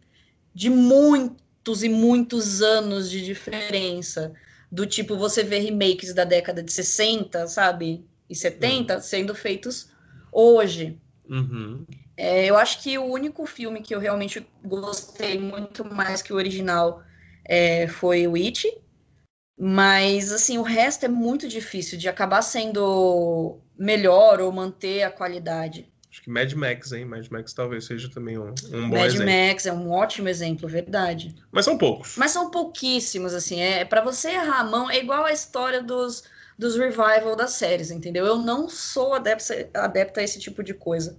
De muitos e muitos anos de diferença do tipo você vê remakes da década de 60, sabe? E 70 sendo feitos hoje. Uhum. É, eu acho que o único filme que eu realmente gostei muito mais que o original é, foi o It. Mas, assim, o resto é muito difícil de acabar sendo melhor ou manter a qualidade. Acho que Mad Max, hein? Mad Max talvez seja também um, um bom Mad exemplo. Max é um ótimo exemplo, verdade. Mas são poucos. Mas são pouquíssimos, assim. É para você errar a mão, é igual a história dos, dos revival das séries, entendeu? Eu não sou adepta, adepta a esse tipo de coisa.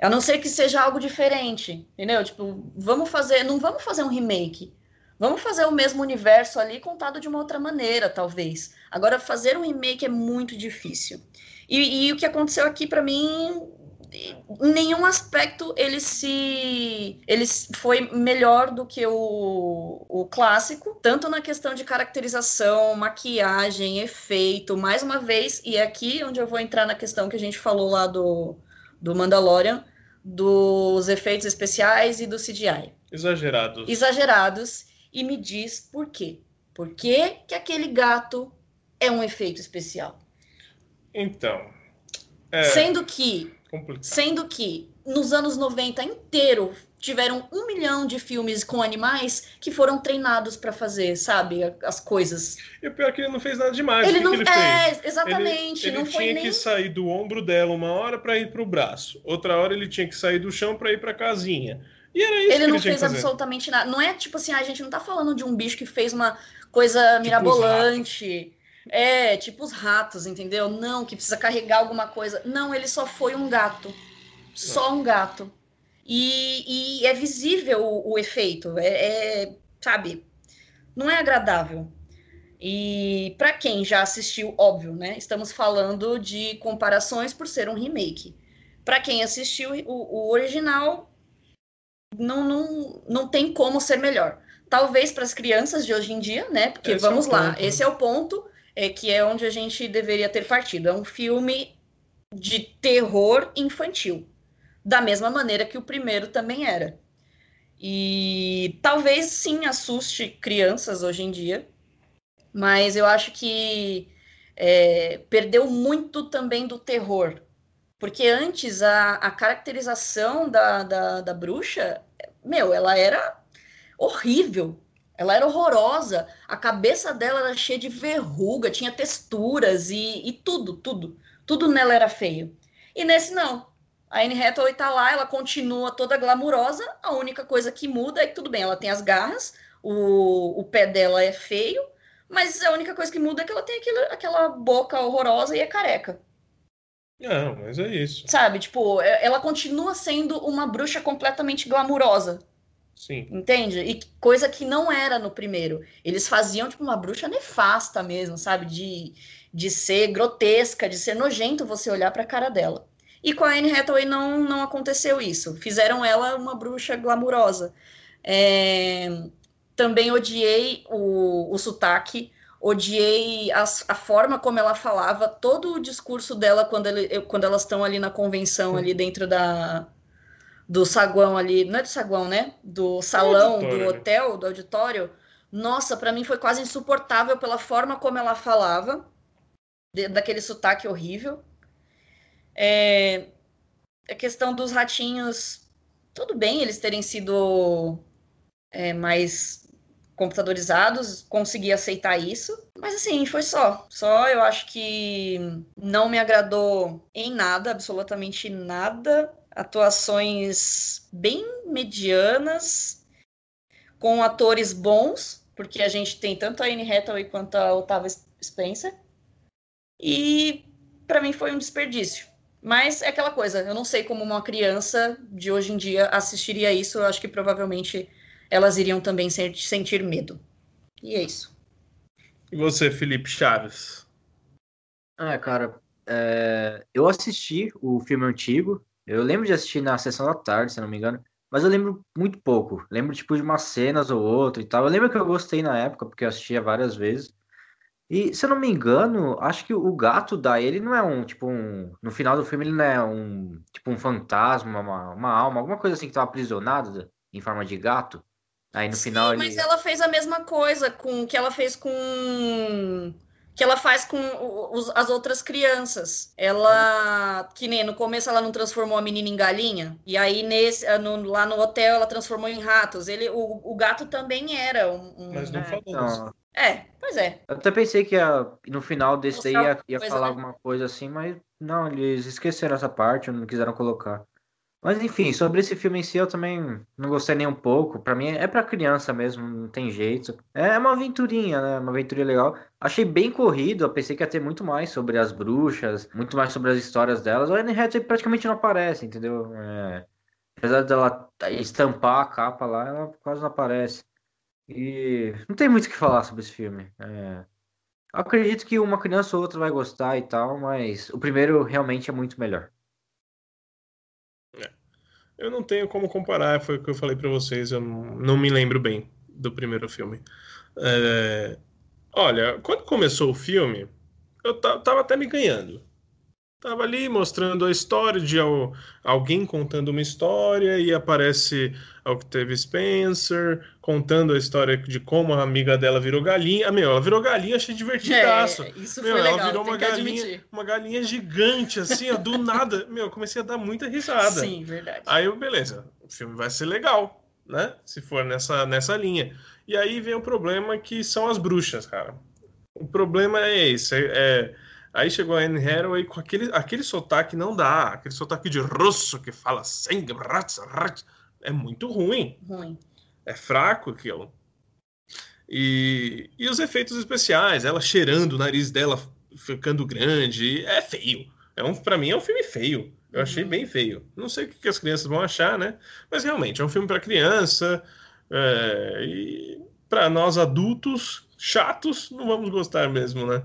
A não ser que seja algo diferente, entendeu? Tipo, vamos fazer, não vamos fazer um remake. Vamos fazer o mesmo universo ali contado de uma outra maneira, talvez. Agora, fazer um remake é muito difícil. E, e o que aconteceu aqui, para mim, em nenhum aspecto ele se ele foi melhor do que o, o clássico, tanto na questão de caracterização, maquiagem, efeito, mais uma vez, e é aqui onde eu vou entrar na questão que a gente falou lá do, do Mandalorian, dos efeitos especiais e do CGI. Exagerados. Exagerados, e me diz por quê. Por que, que aquele gato é um efeito especial? Então. É Sendo que complicado. Sendo que nos anos 90 inteiro tiveram um milhão de filmes com animais que foram treinados para fazer, sabe, as coisas. E o pior é que ele não fez nada demais. ele o que não que ele fez? é, exatamente, Ele, ele não foi tinha nem que sair do ombro dela uma hora para ir pro braço. Outra hora ele tinha que sair do chão para ir pra casinha. E era isso ele que não ele fez absolutamente nada. Não é tipo assim, a gente não tá falando de um bicho que fez uma coisa Tipo mirabolante. É, tipo os ratos, entendeu? Não, que precisa carregar alguma coisa. Não, ele só foi um gato. Só um gato. E, e é visível o, o efeito. É, é, sabe? Não é agradável. E para quem já assistiu, óbvio, né? Estamos falando de comparações por ser um remake. Para quem assistiu o, o original, não, não, não tem como ser melhor. Talvez para as crianças de hoje em dia, né? Porque Esse é vamos lá, ponto, esse é o ponto é que é onde a gente deveria ter partido. É um filme de terror infantil, da mesma maneira que o primeiro também era. E talvez sim assuste crianças hoje em dia, mas eu acho que é, perdeu muito também do terror. Porque antes a, a caracterização da, da, da bruxa, meu, ela era horrível. Ela era horrorosa. A cabeça dela era cheia de verruga, tinha texturas e, e tudo, tudo. Tudo nela era feio. E nesse não. A Anne Hathaway tá lá, ela continua toda glamurosa. A única coisa que muda é que tudo bem, ela tem as garras, o, o pé dela é feio, mas a única coisa que muda é que ela tem aquilo, aquela boca horrorosa e é careca. Não, mas é isso. Sabe? Tipo, é- ela continua sendo uma bruxa completamente glamurosa. Sim. Entende? E coisa que não era no primeiro. Eles faziam, tipo, uma bruxa nefasta mesmo, sabe? De, de ser grotesca, de ser nojento você olhar pra cara dela. E com a Anne Hathaway não, não aconteceu isso. Fizeram ela uma bruxa glamurosa. É, Também odiei o, o sotaque, odiei a, a forma como ela falava, todo o discurso dela quando, ele, quando elas estão ali na convenção, ali dentro da, do saguão ali, não é do saguão, né? Do salão, do hotel, do auditório. Nossa, pra mim foi quase insuportável pela forma como ela falava, de- daquele sotaque horrível. É, a questão dos ratinhos, tudo bem eles terem sido é, mais computadorizados, consegui aceitar isso, mas assim, foi só. Só eu acho que não me agradou em nada, absolutamente nada. Atuações bem medianas, com atores bons, porque a gente tem tanto a Anne Hathaway quanto a Otávia Spencer. E para mim foi um desperdício. Mas é aquela coisa, eu não sei como uma criança de hoje em dia assistiria isso, eu acho que provavelmente elas iriam também sen- sentir medo. E é isso. E você, Felipe Chaves? Ah, cara, é, eu assisti o filme antigo. Eu lembro de assistir na sessão da tarde, se não me engano. Mas eu lembro muito pouco. Lembro, tipo, de umas cenas ou outra e tal. Eu lembro que eu gostei na época, porque eu assistia várias vezes. E, se eu não me engano, acho que o gato da ele não é um, tipo, um... No final do filme ele não é um, tipo, um fantasma, uma, uma alma, alguma coisa assim que tava aprisionada em forma de gato. Aí no final Sim, ele... mas ela fez a mesma coisa com que ela fez com que ela faz com os- as outras crianças. Ela que nem no começo ela não transformou a menina em galinha e aí nesse ah, no- lá no hotel ela transformou em ratos. Ele o, o gato também era um, um- Mas não É, falou então, é, pois é. Eu até pensei que ia, no final desse aí Mostrar ia, ia falar né? alguma coisa assim, mas não, eles esqueceram essa parte, não quiseram colocar. Mas enfim, sobre esse filme em si eu também não gostei nem um pouco. Pra mim é pra criança mesmo, não tem jeito. É uma aventurinha, né? Uma aventurinha legal. Achei bem corrido, eu pensei que ia ter muito mais sobre as bruxas, muito mais sobre as histórias delas. A Anne Hathaway praticamente não aparece, entendeu? É, Apesar dela estampar a capa lá, ela quase não aparece. E não tem muito o que falar sobre esse filme. É, acredito que uma criança ou outra vai gostar e tal, mas o primeiro realmente é muito melhor. Eu não tenho como comparar, foi o que eu falei pra vocês, eu não, me lembro bem do primeiro filme. É, olha, quando começou o filme, eu ta- tava até me ganhando. Tava ali mostrando a história de al- alguém contando uma história e aparece a Octavia Spencer contando a história de como a amiga dela virou galinha. Ah, meu, ela virou galinha, achei divertidaço. É, isso Meu, foi ela legal, virou uma galinha, admitir. uma galinha gigante, assim, ó, do nada. Meu, eu comecei a dar muita risada. Sim, verdade. Aí eu, beleza, o filme vai ser legal, né? Se for nessa, nessa linha. E aí vem o problema que são as bruxas, cara. O problema é esse. é- é- Aí chegou a Anne Hathaway com aquele, aquele sotaque não dá. Aquele sotaque de russo que fala sangue. É muito ruim. Ruim. É fraco aquilo. E, e os efeitos especiais, ela cheirando o nariz dela ficando grande, é feio. É um, para mim é um filme feio. Eu achei Uhum. bem feio. Não sei o que, que as crianças vão achar, né? Mas realmente é um filme para criança. é, e para nós adultos chatos não vamos gostar mesmo, né?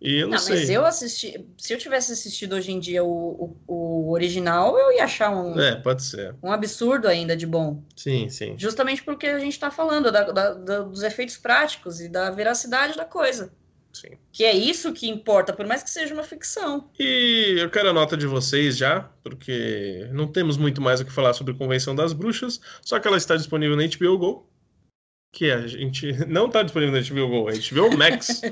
E eu não, Não, sei. mas eu assisti. Se eu tivesse assistido hoje em dia o, o, o original, eu ia achar um, É, pode ser. um absurdo ainda de bom. Sim, sim. Justamente porque a gente está falando da- da- da- dos efeitos práticos e da veracidade da coisa. sim. Que é isso que importa, por mais que seja uma ficção. E eu quero a nota de vocês já, porque não temos muito mais o que falar sobre a Convenção das Bruxas, só que ela está disponível na HBO Go, que a gente não está disponível na HBO Go, é HBO Max.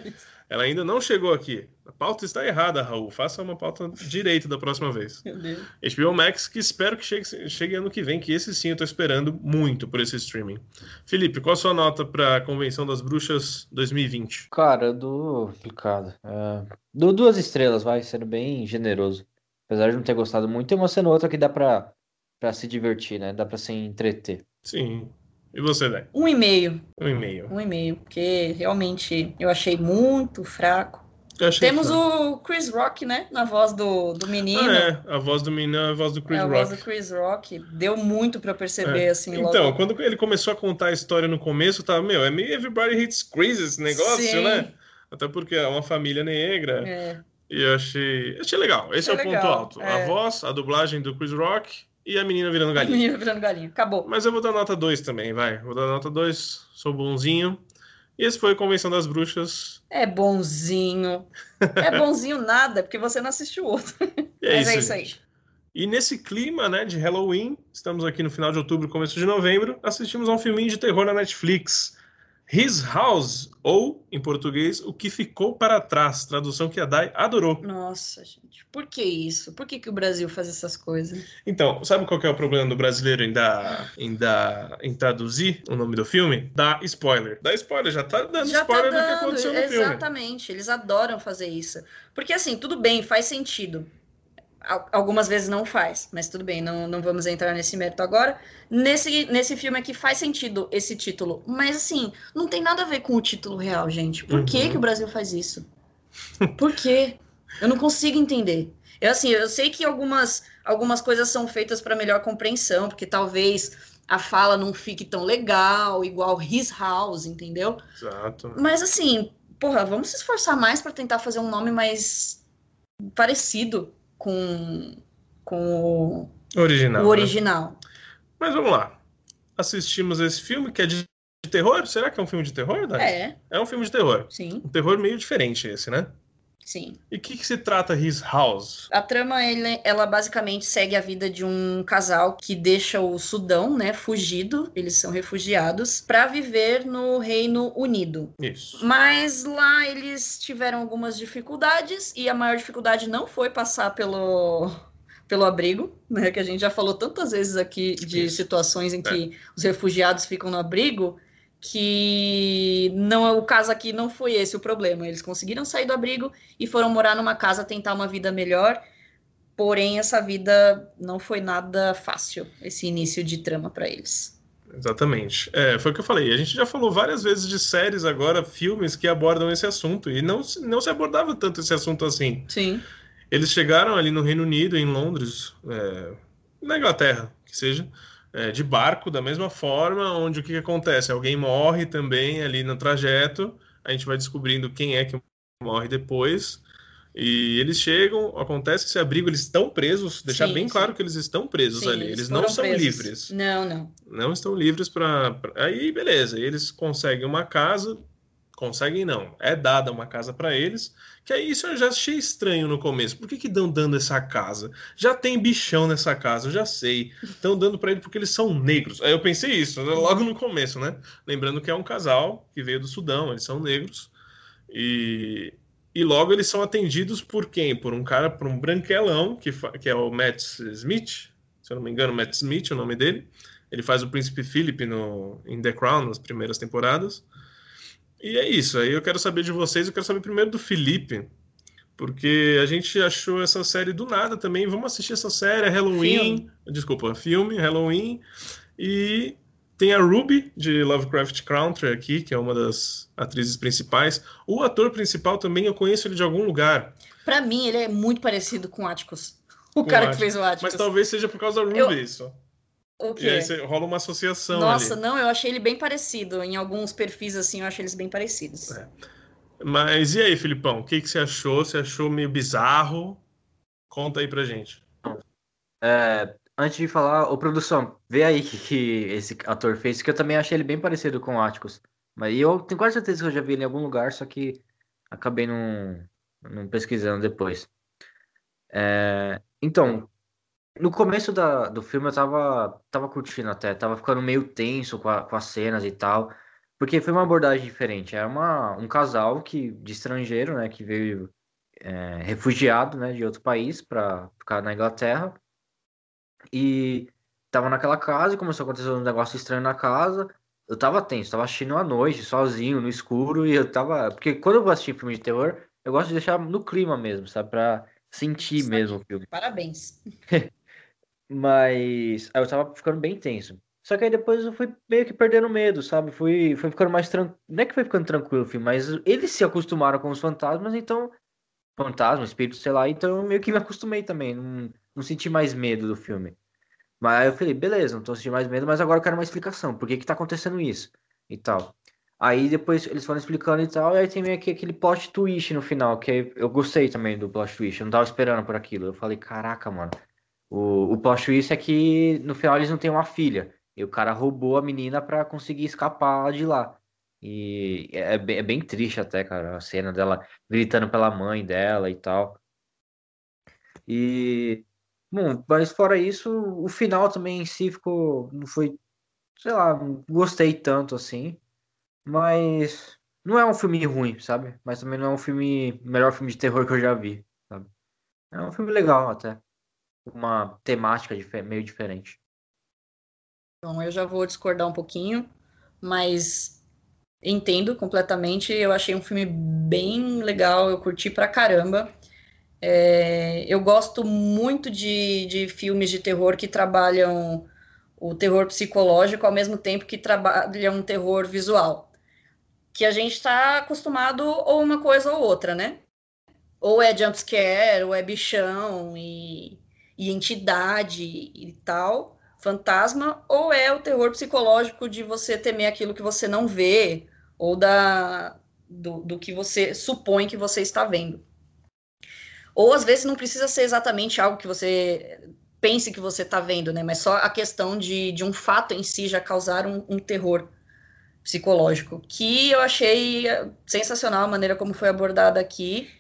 ela ainda não chegou aqui. A pauta está errada, Raul. Faça uma pauta direita da próxima vez. Meu Deus. HBO Max, que espero que chegue, chegue ano que vem, que esse sim eu tô esperando muito por esse streaming. Felipe, qual a sua nota para a Convenção das Bruxas 2020? Cara, eu dou complicado. É, dou duas estrelas, vai, sendo bem generoso. Apesar de não ter gostado muito, tem uma cena ou outra que dá pra, pra se divertir, né? Dá pra se entreter. Sim. E você, Dai? Um e meio, Um e meio. um e meio, porque realmente eu achei muito fraco. Temos fraco. o Chris Rock, né? Na voz do, do menino. Ah, é. A voz do menino é a voz do Chris É a Rock. voz do Chris Rock. Deu muito pra perceber, É. assim, Então, logo. quando ele começou a contar a história no começo, tava, meu, é meio Everybody Hates Chris esse negócio, Sim. né? Até porque é uma família negra. É, E eu achei. Achei legal. Esse Achei é o ponto legal, alto. é. A voz, a dublagem do Chris Rock e a menina virando galinha. menino virando galinha. Acabou. Mas eu vou dar nota 2 também, vai. Vou dar nota 2, sou bonzinho. E esse foi a Convenção das Bruxas. É bonzinho. É bonzinho nada, porque você não assistiu o outro. É Mas isso, é isso aí. gente. E nesse clima né, de Halloween, estamos aqui no final de outubro, começo de novembro, assistimos a um filminho de terror na Netflix. His House, ou, em português, O Que Ficou Para Trás, tradução que a Dai adorou. Nossa, gente, por que isso? Por que, que o Brasil faz essas coisas? Então, sabe qual é o problema do brasileiro em, dar, em, dar, em traduzir o nome do filme? Dá spoiler. Dá spoiler, já tá dando já tá spoiler tá dando, do que aconteceu no exatamente. filme. Exatamente, eles adoram fazer isso. Porque assim, tudo bem, faz sentido algumas vezes não faz, mas tudo bem, não, não vamos entrar nesse mérito agora. Nesse, nesse filme aqui faz sentido esse título, mas assim, não tem nada a ver com o título real, gente. Por uhum. que, que o Brasil faz isso? Por quê? Eu não consigo entender. Eu, assim, eu sei que algumas, algumas coisas são feitas para melhor compreensão, porque talvez a fala não fique tão legal, igual His House, entendeu? Exato. Mas assim, porra, vamos se esforçar mais para tentar fazer um nome mais parecido com, com o original. O né? original. Né? Mas vamos lá. Assistimos esse filme que é de terror? Será que é um filme de terror, Dani? É. É um filme de terror. Sim. Um terror meio diferente esse, né? Sim. E o que, que, se trata His House? A trama, ele, ela basicamente segue a vida de um casal que deixa o Sudão, né, fugido, eles são refugiados, para viver no Reino Unido. Isso. Mas lá eles tiveram algumas dificuldades e a maior dificuldade não foi passar pelo pelo abrigo, né, que a gente já falou tantas vezes aqui de Isso. situações em que é. os refugiados ficam no abrigo que não o caso aqui não foi esse o problema. Eles conseguiram sair do abrigo e foram morar numa casa tentar uma vida melhor. Porém, essa vida não foi nada fácil, esse início de trama para eles. Exatamente. É, foi o que eu falei. A gente já falou várias vezes de séries agora, filmes que abordam esse assunto. E não, não se abordava tanto esse assunto assim. Sim. Eles chegaram ali no Reino Unido, em Londres, é, na Inglaterra, que seja é, de barco da mesma forma, onde o que, que, acontece? Alguém morre também ali no trajeto, a gente vai descobrindo quem é que morre depois. E eles chegam, acontece esse abrigo, eles estão presos, deixar sim, bem sim. claro que eles estão presos sim, ali, eles, eles não são presos. livres. Não, não. Não estão livres para. Aí, beleza, eles conseguem uma casa, conseguem não, é dada uma casa para eles, que aí isso eu já achei estranho no começo. Por que que dão dando essa casa? Já tem bichão nessa casa, eu já sei. Estão dando para ele porque eles são negros. Aí eu pensei isso, logo no começo, né? Lembrando que é um casal que veio do Sudão, eles são negros. E, e logo eles são atendidos por quem? Por um cara, por um branquelão, que, que é o Matt Smith, se eu não me engano, Matt Smith é o nome dele. Ele faz o Príncipe Philip no, em The Crown, nas primeiras temporadas. E é isso. Aí eu quero saber de vocês. Eu quero saber primeiro do Felipe, porque a gente achou essa série do nada também. Vamos assistir essa série, é Halloween. Filme. Desculpa, filme, Halloween. E tem a Ruby, de Lovecraft Country, aqui, que é uma das atrizes principais. O ator principal também, eu conheço ele de algum lugar. Para mim, ele é muito parecido com o Atticus. O com cara Atticus. que fez o Atticus. Mas talvez seja por causa da Ruby, eu... isso. O quê? E aí rola uma associação. Nossa, ali. não, eu achei ele bem parecido. Em alguns perfis assim, eu achei eles bem parecidos. É. Mas e aí, Filipão? O que, que você achou? Você achou meio bizarro? Conta aí pra gente. É, antes de falar, ô produção, vê aí que, que esse ator fez, que eu também achei ele bem parecido com o Atticus. Mas eu tenho quase certeza que eu já vi ele em algum lugar, só que acabei não, não pesquisando depois. É, então, no começo da, do filme eu tava, tava curtindo até, tava ficando meio tenso com, a, com as cenas e tal, porque foi uma abordagem diferente. Era uma, um casal que, de estrangeiro, né, que veio é, refugiado, né, de outro país para ficar na Inglaterra, e tava naquela casa e começou a acontecer um negócio estranho na casa. Eu tava tenso, tava assistindo à noite, sozinho, no escuro, e eu tava. Porque quando eu vou assistir filme de terror, eu gosto de deixar no clima mesmo, sabe? Pra sentir mesmo o filme. Parabéns. Mas aí eu tava ficando bem tenso. Só que aí depois eu fui meio que perdendo medo, sabe? Fui, fui ficando mais tranquilo. Não é que foi ficando tranquilo o filme, mas eles se acostumaram com os fantasmas, então. Fantasmas, espíritos, sei lá, então eu meio que me acostumei também. Não, não senti mais medo do filme. Mas aí eu falei, beleza, não tô sentindo mais medo, mas agora eu quero uma explicação. Por que que tá acontecendo isso? E tal. Aí depois eles foram explicando e tal, e aí tem meio que aquele plot twist no final, que eu gostei também do plot twist, eu não tava esperando por aquilo. Eu falei, caraca, mano, o, o plot twist é que no final eles não têm uma filha. E o cara roubou a menina para conseguir escapar de lá. E é, é, bem, é bem triste até, cara, a cena dela gritando pela mãe dela e tal. E Bom, mas fora isso, o final também em si ficou. Não foi. Sei lá, não gostei tanto assim. Mas. Não é um filme ruim, sabe? Mas também não é um filme. Melhor filme de terror que eu já vi, sabe? É um filme legal até. Uma temática meio diferente. Bom, eu já vou discordar um pouquinho, mas entendo completamente. Eu achei um filme bem legal, eu curti pra caramba. É, eu gosto muito de, de filmes de terror que trabalham o terror psicológico ao mesmo tempo que trabalham um terror visual. Que a gente está acostumado ou uma coisa ou outra, né? Ou é jumpscare, ou é bichão e, e entidade e tal, fantasma, ou é o terror psicológico de você temer aquilo que você não vê, ou da, do, do que você supõe que você está vendo. Ou às vezes não precisa ser exatamente algo que você pense que você está vendo, né? Mas só a questão de, de um fato em si já causar um, um terror psicológico, que eu achei sensacional a maneira como foi abordada aqui.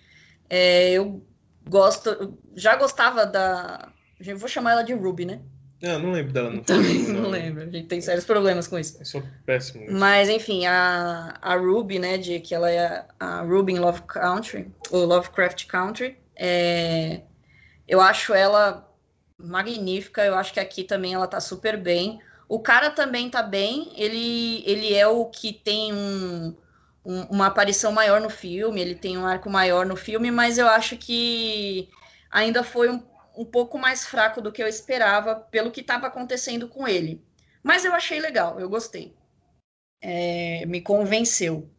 É, eu gosto, já gostava da. Vou chamar ela de Ruby, né? Ah, não lembro dela no Também não, não lembro. A gente tem sérios problemas com isso. Eu sou péssimo. Mas, enfim, a, a Ruby, né, de que ela é a Ruby em Love Country, ou Lovecraft Country, é, eu acho ela magnífica, eu acho que aqui também ela tá super bem. O cara também tá bem, ele, ele é o que tem um, um, uma aparição maior no filme, ele tem um arco maior no filme, mas eu acho que ainda foi um, um pouco mais fraco do que eu esperava pelo que estava acontecendo com ele. Mas eu achei legal, eu gostei. É, me convenceu.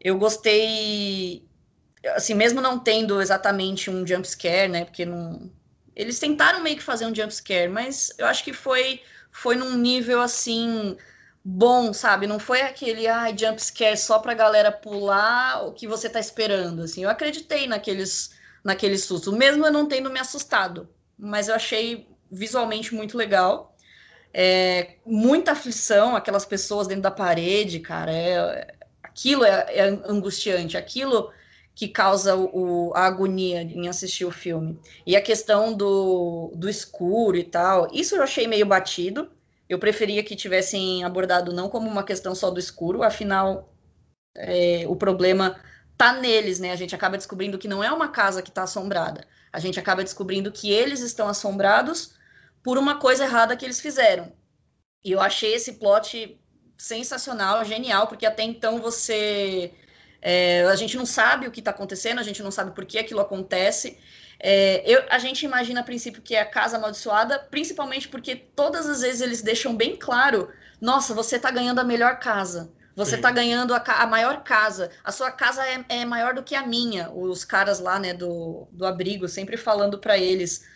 Eu gostei assim, mesmo não tendo exatamente um jump scare, né? Porque não. Eles tentaram meio que fazer um jump scare, mas eu acho que foi, foi num nível assim bom, sabe? Não foi aquele ah, jump scare só pra galera pular o que você tá esperando. Assim, eu acreditei naqueles, naqueles sustos, mesmo eu não tendo me assustado. Mas eu achei visualmente muito legal. É, muita aflição, aquelas pessoas dentro da parede, cara. É, aquilo é, é angustiante. Aquilo que causa o, a agonia em assistir o filme. E a questão do, do escuro e tal, isso eu achei meio batido. Eu preferia que tivessem abordado não como uma questão só do escuro, afinal, é, o problema tá neles, né? A gente acaba descobrindo que não é uma casa que está assombrada. A gente acaba descobrindo que eles estão assombrados por uma coisa errada que eles fizeram. E eu achei esse plot sensacional, genial, porque até então você é, a gente não sabe o que está acontecendo, a gente não sabe por que aquilo acontece. É, eu, a gente imagina a princípio que é a casa amaldiçoada, principalmente porque todas as vezes eles deixam bem claro: nossa, você está ganhando a melhor casa. Você está ganhando a, a, maior casa. A sua casa é, é, maior do que a minha. Os caras lá, né, do, do abrigo, sempre falando para eles.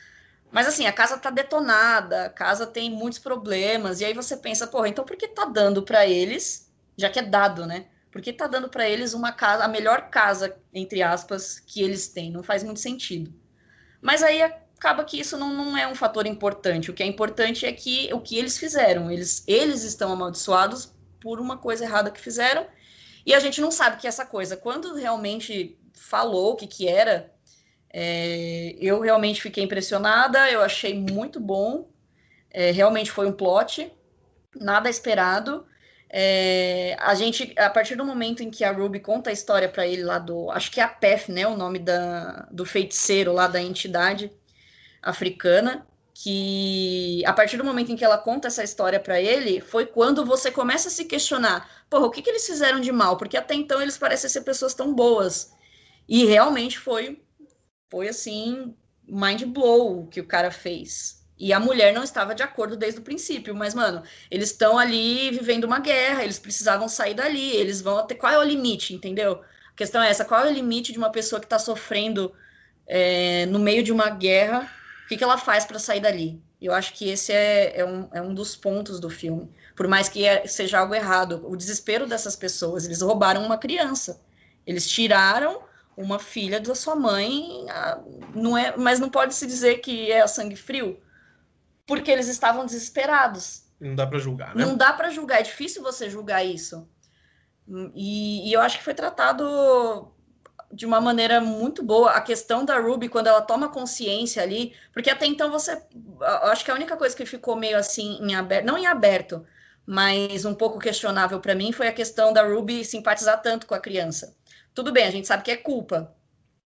Mas assim, a casa tá detonada, a casa tem muitos problemas. E aí você pensa, porra, então por que tá dando para eles, já que é dado, né? porque está dando para eles uma casa, a melhor casa, entre aspas, que eles têm. Não faz muito sentido. Mas aí acaba que isso não, não é um fator importante. O que é importante é que o que eles fizeram. Eles, eles estão amaldiçoados por uma coisa errada que fizeram. E a gente não sabe que essa coisa, quando realmente falou o que, que era, é, eu realmente fiquei impressionada, eu achei muito bom. É, realmente foi um plot, nada esperado. É, a gente, a partir do momento em que a Ruby conta a história para ele lá do, acho que é a Pef, né, o nome da, do feiticeiro lá da entidade africana, que a partir do momento em que ela conta essa história para ele, foi quando você começa a se questionar, porra, o que, que eles fizeram de mal? Porque até então eles parecem ser pessoas tão boas. E realmente foi, foi assim, mind blow o que o cara fez. E a mulher não estava de acordo desde o princípio, mas, mano, eles estão ali vivendo uma guerra, eles precisavam sair dali, eles vão até. Qual é o limite, entendeu? A questão é essa: qual é o limite de uma pessoa que está sofrendo é, no meio de uma guerra? O que, que ela faz para sair dali? Eu acho que esse é, é, um, é um dos pontos do filme. Por mais que é, seja algo errado, o desespero dessas pessoas. Eles roubaram uma criança. Eles tiraram uma filha da sua mãe, não é, mas não pode se dizer que é sangue frio porque eles estavam desesperados. Não dá para julgar, né? Não dá para julgar, é difícil você julgar isso. E, e, eu acho que foi tratado de uma maneira muito boa a questão da Ruby quando ela toma consciência ali, porque até então você, acho que a única coisa que ficou meio assim em aberto, não em aberto, mas um pouco questionável para mim foi a questão da Ruby simpatizar tanto com a criança. Tudo bem, a gente sabe que é culpa,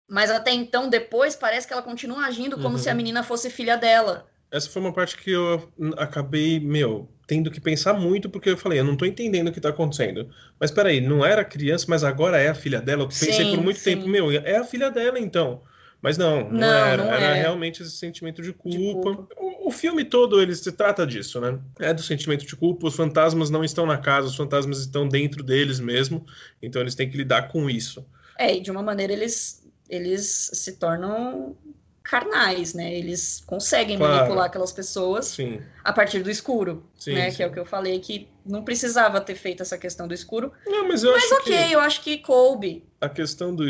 mas até então depois parece que ela continua agindo como uhum. se a menina fosse filha dela. Essa foi uma parte que eu acabei, meu, tendo que pensar muito, porque eu falei, eu não tô entendendo o que tá acontecendo. Mas peraí, não era criança, mas agora é a filha dela? Eu pensei sim, por muito sim. tempo, meu, é a filha dela então. Mas não, não, não era. Não era realmente esse sentimento de culpa. De culpa. O, o, filme todo, ele se trata disso, né? É do sentimento de culpa. Os fantasmas não estão na casa, os fantasmas estão dentro deles mesmo. Então eles têm que lidar com isso. É, e de uma maneira eles, eles se tornam carnais, né? Eles conseguem claro. manipular aquelas pessoas Sim. a partir do escuro, sim, né? Sim. Que é o que eu falei que não precisava ter feito essa questão do escuro. Não, mas eu mas acho ok, que... eu acho que coube. A questão do,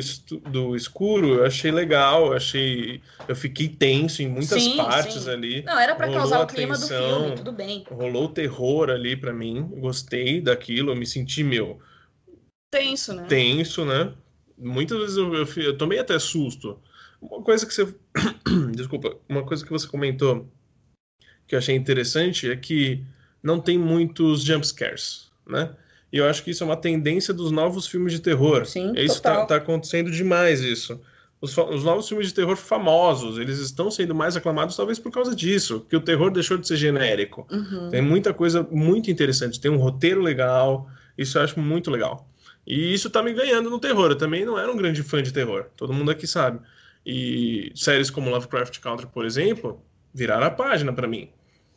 do escuro eu achei legal, eu achei. Eu fiquei tenso em muitas partes ali. Não, era para causar o clima do filme, tudo bem. Rolou terror ali para mim. Gostei daquilo, eu me senti, meu. Tenso, né? Tenso, né? Muitas vezes eu, eu, eu tomei até susto. Uma coisa que você. Desculpa, uma coisa que você comentou que eu achei interessante é que não tem muitos jump scares, né? E eu acho que isso é uma tendência dos novos filmes de terror. Sim, isso está tá acontecendo demais isso. Os, os, novos filmes de terror famosos, eles estão sendo mais aclamados talvez por causa disso, que o terror deixou de ser genérico. Uhum. Tem muita coisa muito interessante, tem um roteiro legal, isso eu acho muito legal. E isso tá me ganhando no terror. Eu também não era um grande fã de terror, todo mundo aqui sabe. E séries como Lovecraft Country, por exemplo, viraram a página para mim.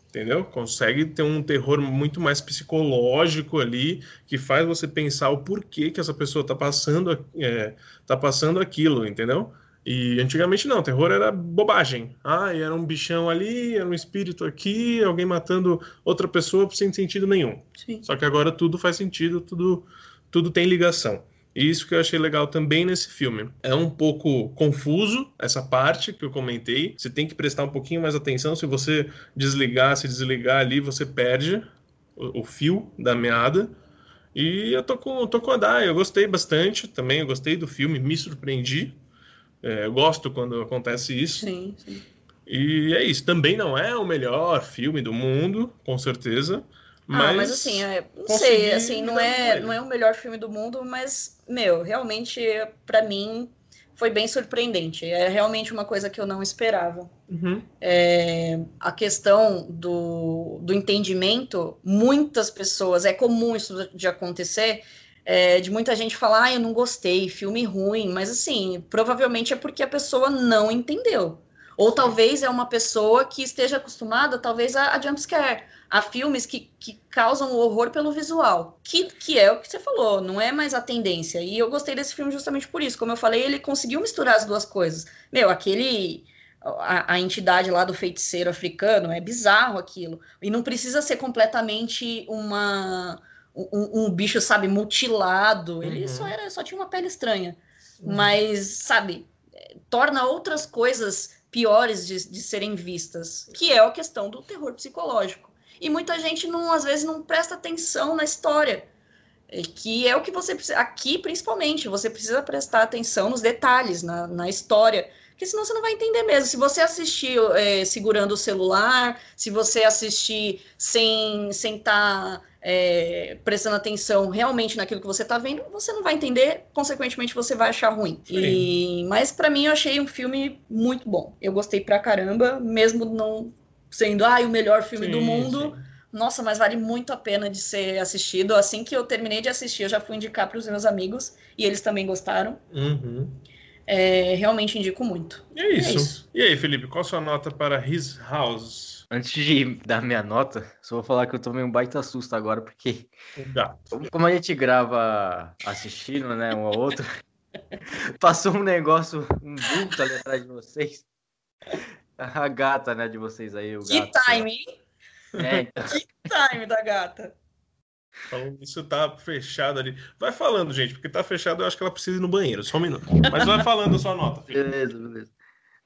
Entendeu? Consegue ter um terror muito mais psicológico ali, que faz você pensar o porquê que essa pessoa tá passando, é, tá passando aquilo, entendeu? E antigamente não, terror era bobagem. Ah, era um bichão ali, era um espírito aqui, alguém matando outra pessoa sem sentido nenhum. Sim. Só que agora tudo faz sentido, tudo, tudo tem ligação. E isso que eu achei legal também nesse filme. É um pouco confuso essa parte que eu comentei. Você tem que prestar um pouquinho mais atenção. Se você desligar, se desligar ali, você perde o, o fio da meada. E eu tô com, tô com a Dai, eu gostei bastante também. Eu gostei do filme, me surpreendi. É, eu gosto quando acontece isso. Sim, sim. E é isso. Também não é o melhor filme do mundo, com certeza. Mas, ah, mas assim, é, não sei, assim, não é, não é o melhor filme do mundo, mas, meu, realmente, para mim, foi bem surpreendente. É realmente uma coisa que eu não esperava. Uhum. É, a questão do, do entendimento, muitas pessoas, é comum isso de acontecer, é, de muita gente falar, ah, eu não gostei, filme ruim, mas assim, provavelmente é porque a pessoa não entendeu. Ou talvez é uma pessoa que esteja acostumada, talvez, a, a jumpscare a filmes que, que causam horror pelo visual, que, que é o que você falou, não é mais a tendência. E eu gostei desse filme justamente por isso. Como eu falei, ele conseguiu misturar as duas coisas. Meu, aquele. A, a entidade lá do feiticeiro africano é bizarro aquilo. E não precisa ser completamente uma. Um, um bicho, sabe, mutilado. Ele uhum. só, era, só tinha uma pele estranha. Uhum. Mas, sabe, torna outras coisas piores de, de serem vistas, que é a questão do terror psicológico e muita gente não às vezes não presta atenção na história. É que é o que você precisa, aqui principalmente, você precisa prestar atenção nos detalhes, na, na história, porque senão você não vai entender mesmo. Se você assistir é, segurando o celular, se você assistir sem estar sem tá, é, prestando atenção realmente naquilo que você está vendo, você não vai entender, consequentemente você vai achar ruim. E, mas para mim eu achei um filme muito bom. Eu gostei pra caramba, mesmo não sendo ah, o melhor filme sim, do mundo. Sim. Nossa, mas vale muito a pena de ser assistido. Assim que eu terminei de assistir, eu já fui indicar para os meus amigos e eles também gostaram. Uhum. É, realmente indico muito. E é isso. é isso. E aí, Felipe, qual a sua nota para His House? Antes de dar minha nota, só vou falar que eu tomei um baita susto agora, porque. Como a gente grava assistindo, né, um ao outro, passou um negócio, um vulto ali atrás de vocês. A gata, né, de vocês aí. O que gato, time, hein? É, então. que time da gata. Falando isso, tá fechado ali. Vai falando, gente, porque tá fechado, eu acho que ela precisa ir no banheiro, só um minuto. Mas vai falando a sua nota. Filho. Beleza, beleza.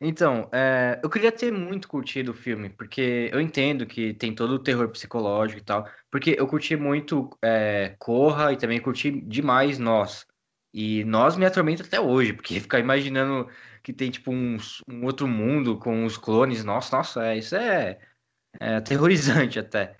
Então, é, eu queria ter muito curtido o filme, porque eu entendo que tem todo o terror psicológico e tal, porque eu curti muito é, Corra e também curti demais Nós. E nós me atormenta até hoje, porque ficar imaginando que tem tipo um, outro mundo com os clones, nossa, nossa, é, isso é, é aterrorizante até.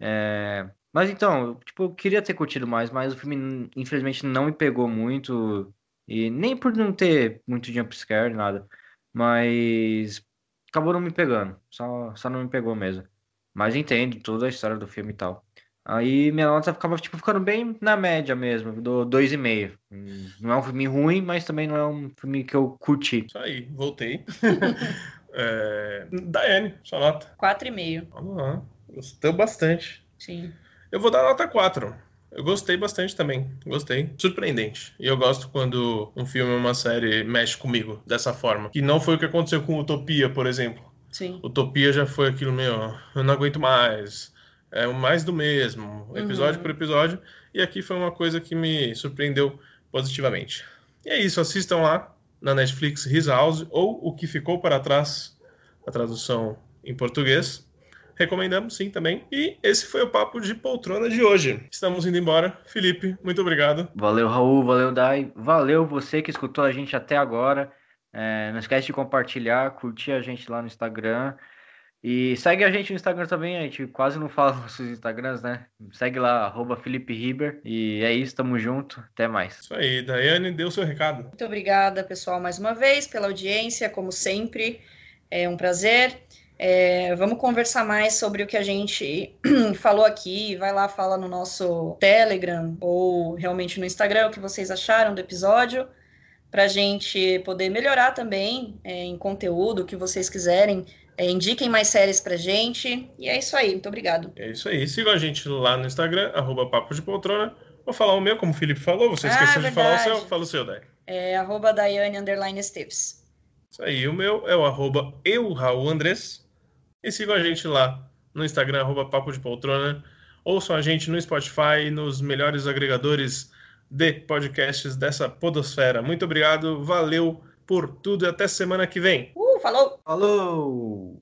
É, mas então, tipo, eu queria ter curtido mais, mas o filme infelizmente não me pegou muito. E nem por não ter muito jumpscare, nada. Mas acabou não me pegando. Só, só não me pegou mesmo. Mas entendo toda a história do filme e tal. Aí minha nota ficava tipo, ficando bem na média mesmo, do 2,5. Não é um filme ruim, mas também não é um filme que eu curti. Isso aí, voltei. é... Daiane, sua nota? 4,5. Vamos lá. Gostou bastante. Sim. Eu vou dar nota 4. Eu gostei bastante também. Gostei. Surpreendente. E eu gosto quando um filme ou uma série mexe comigo dessa forma. Que não foi o que aconteceu com Utopia, por exemplo. Sim. Utopia já foi aquilo, meu, eu não aguento mais. É o mais do mesmo, episódio uhum. por episódio. E aqui foi uma coisa que me surpreendeu positivamente. E é isso, assistam lá na Netflix His House ou O Que Ficou para Trás, a tradução em português. Recomendamos sim também. E esse foi o papo de poltrona de hoje. Estamos indo embora. Felipe, muito obrigado. Valeu, Raul. Valeu, Dai. Valeu você que escutou a gente até agora. É, não esquece de compartilhar, curtir a gente lá no Instagram. E segue a gente no Instagram também, a gente quase não fala nossos Instagrams, né? Segue lá, arroba Felipe Riber. E é isso, tamo junto. Até mais. Isso aí, Daiane, deu seu recado. Muito obrigada, pessoal, mais uma vez, pela audiência, como sempre. É um prazer. É, vamos conversar mais sobre o que a gente falou aqui. Vai lá, fala no nosso Telegram ou realmente no Instagram o que vocês acharam do episódio, para a gente poder melhorar também é, em conteúdo, o que vocês quiserem. É, indiquem mais séries pra gente. E é isso aí, muito obrigado. É isso aí. Sigam a gente lá no Instagram, arroba Papo de Poltrona. Vou falar o meu, como o Felipe falou. Você ah, esqueceu verdade. de falar o seu? Fala o seu, Dai. É arroba Daiane. Isso aí. O meu é o arroba eu, Raul Andrés. E sigam a gente lá no Instagram, arroba Papo de Poltrona. Ouçam a gente no Spotify, nos melhores agregadores de podcasts dessa podosfera. Muito obrigado, valeu por tudo e até semana que vem. Uh, falou! Falou!